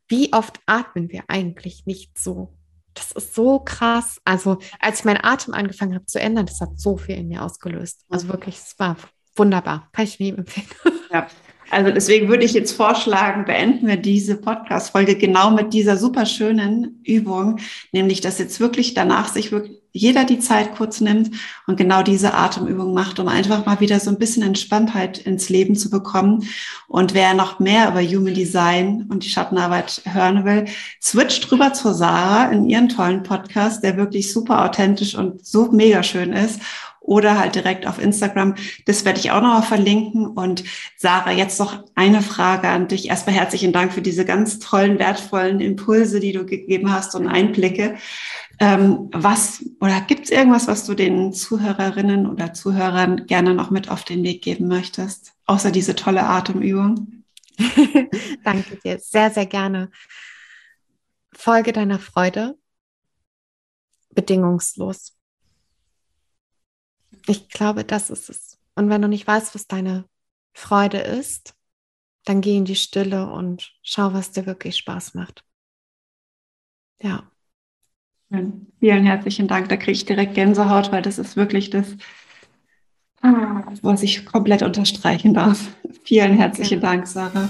Wie oft atmen wir eigentlich nicht so? Das ist so krass. Also, als ich meinen Atem angefangen habe zu ändern, das hat so viel in mir ausgelöst. Also wirklich, es war wunderbar. Kann ich mir empfehlen. (laughs) Ja, also deswegen würde ich jetzt vorschlagen, beenden wir diese Podcast-Folge genau mit dieser super schönen Übung, nämlich dass jetzt wirklich danach sich wirklich jeder die Zeit kurz nimmt und genau diese Atemübung macht, um einfach mal wieder so ein bisschen Entspanntheit ins Leben zu bekommen. Und wer noch mehr über Human Design und die Schattenarbeit hören will, switcht drüber zur Sarah in ihren tollen Podcast, der wirklich super authentisch und so mega schön ist oder halt direkt auf Instagram. Das werde ich auch noch mal verlinken. Und Sarah, jetzt noch eine Frage an dich. Erstmal herzlichen Dank für diese ganz tollen, wertvollen Impulse, die du gegeben hast und Einblicke. Ähm, was oder gibt es irgendwas, was du den Zuhörerinnen oder Zuhörern gerne noch mit auf den Weg geben möchtest, außer diese tolle Atemübung? (laughs) Danke dir, sehr, sehr gerne. Folge deiner Freude bedingungslos. Ich glaube, das ist es. Und wenn du nicht weißt, was deine Freude ist, dann geh in die Stille und schau, was dir wirklich Spaß macht. Ja. Vielen herzlichen Dank. Da kriege ich direkt Gänsehaut, weil das ist wirklich das, was ich komplett unterstreichen darf. Vielen herzlichen Dank, Sarah.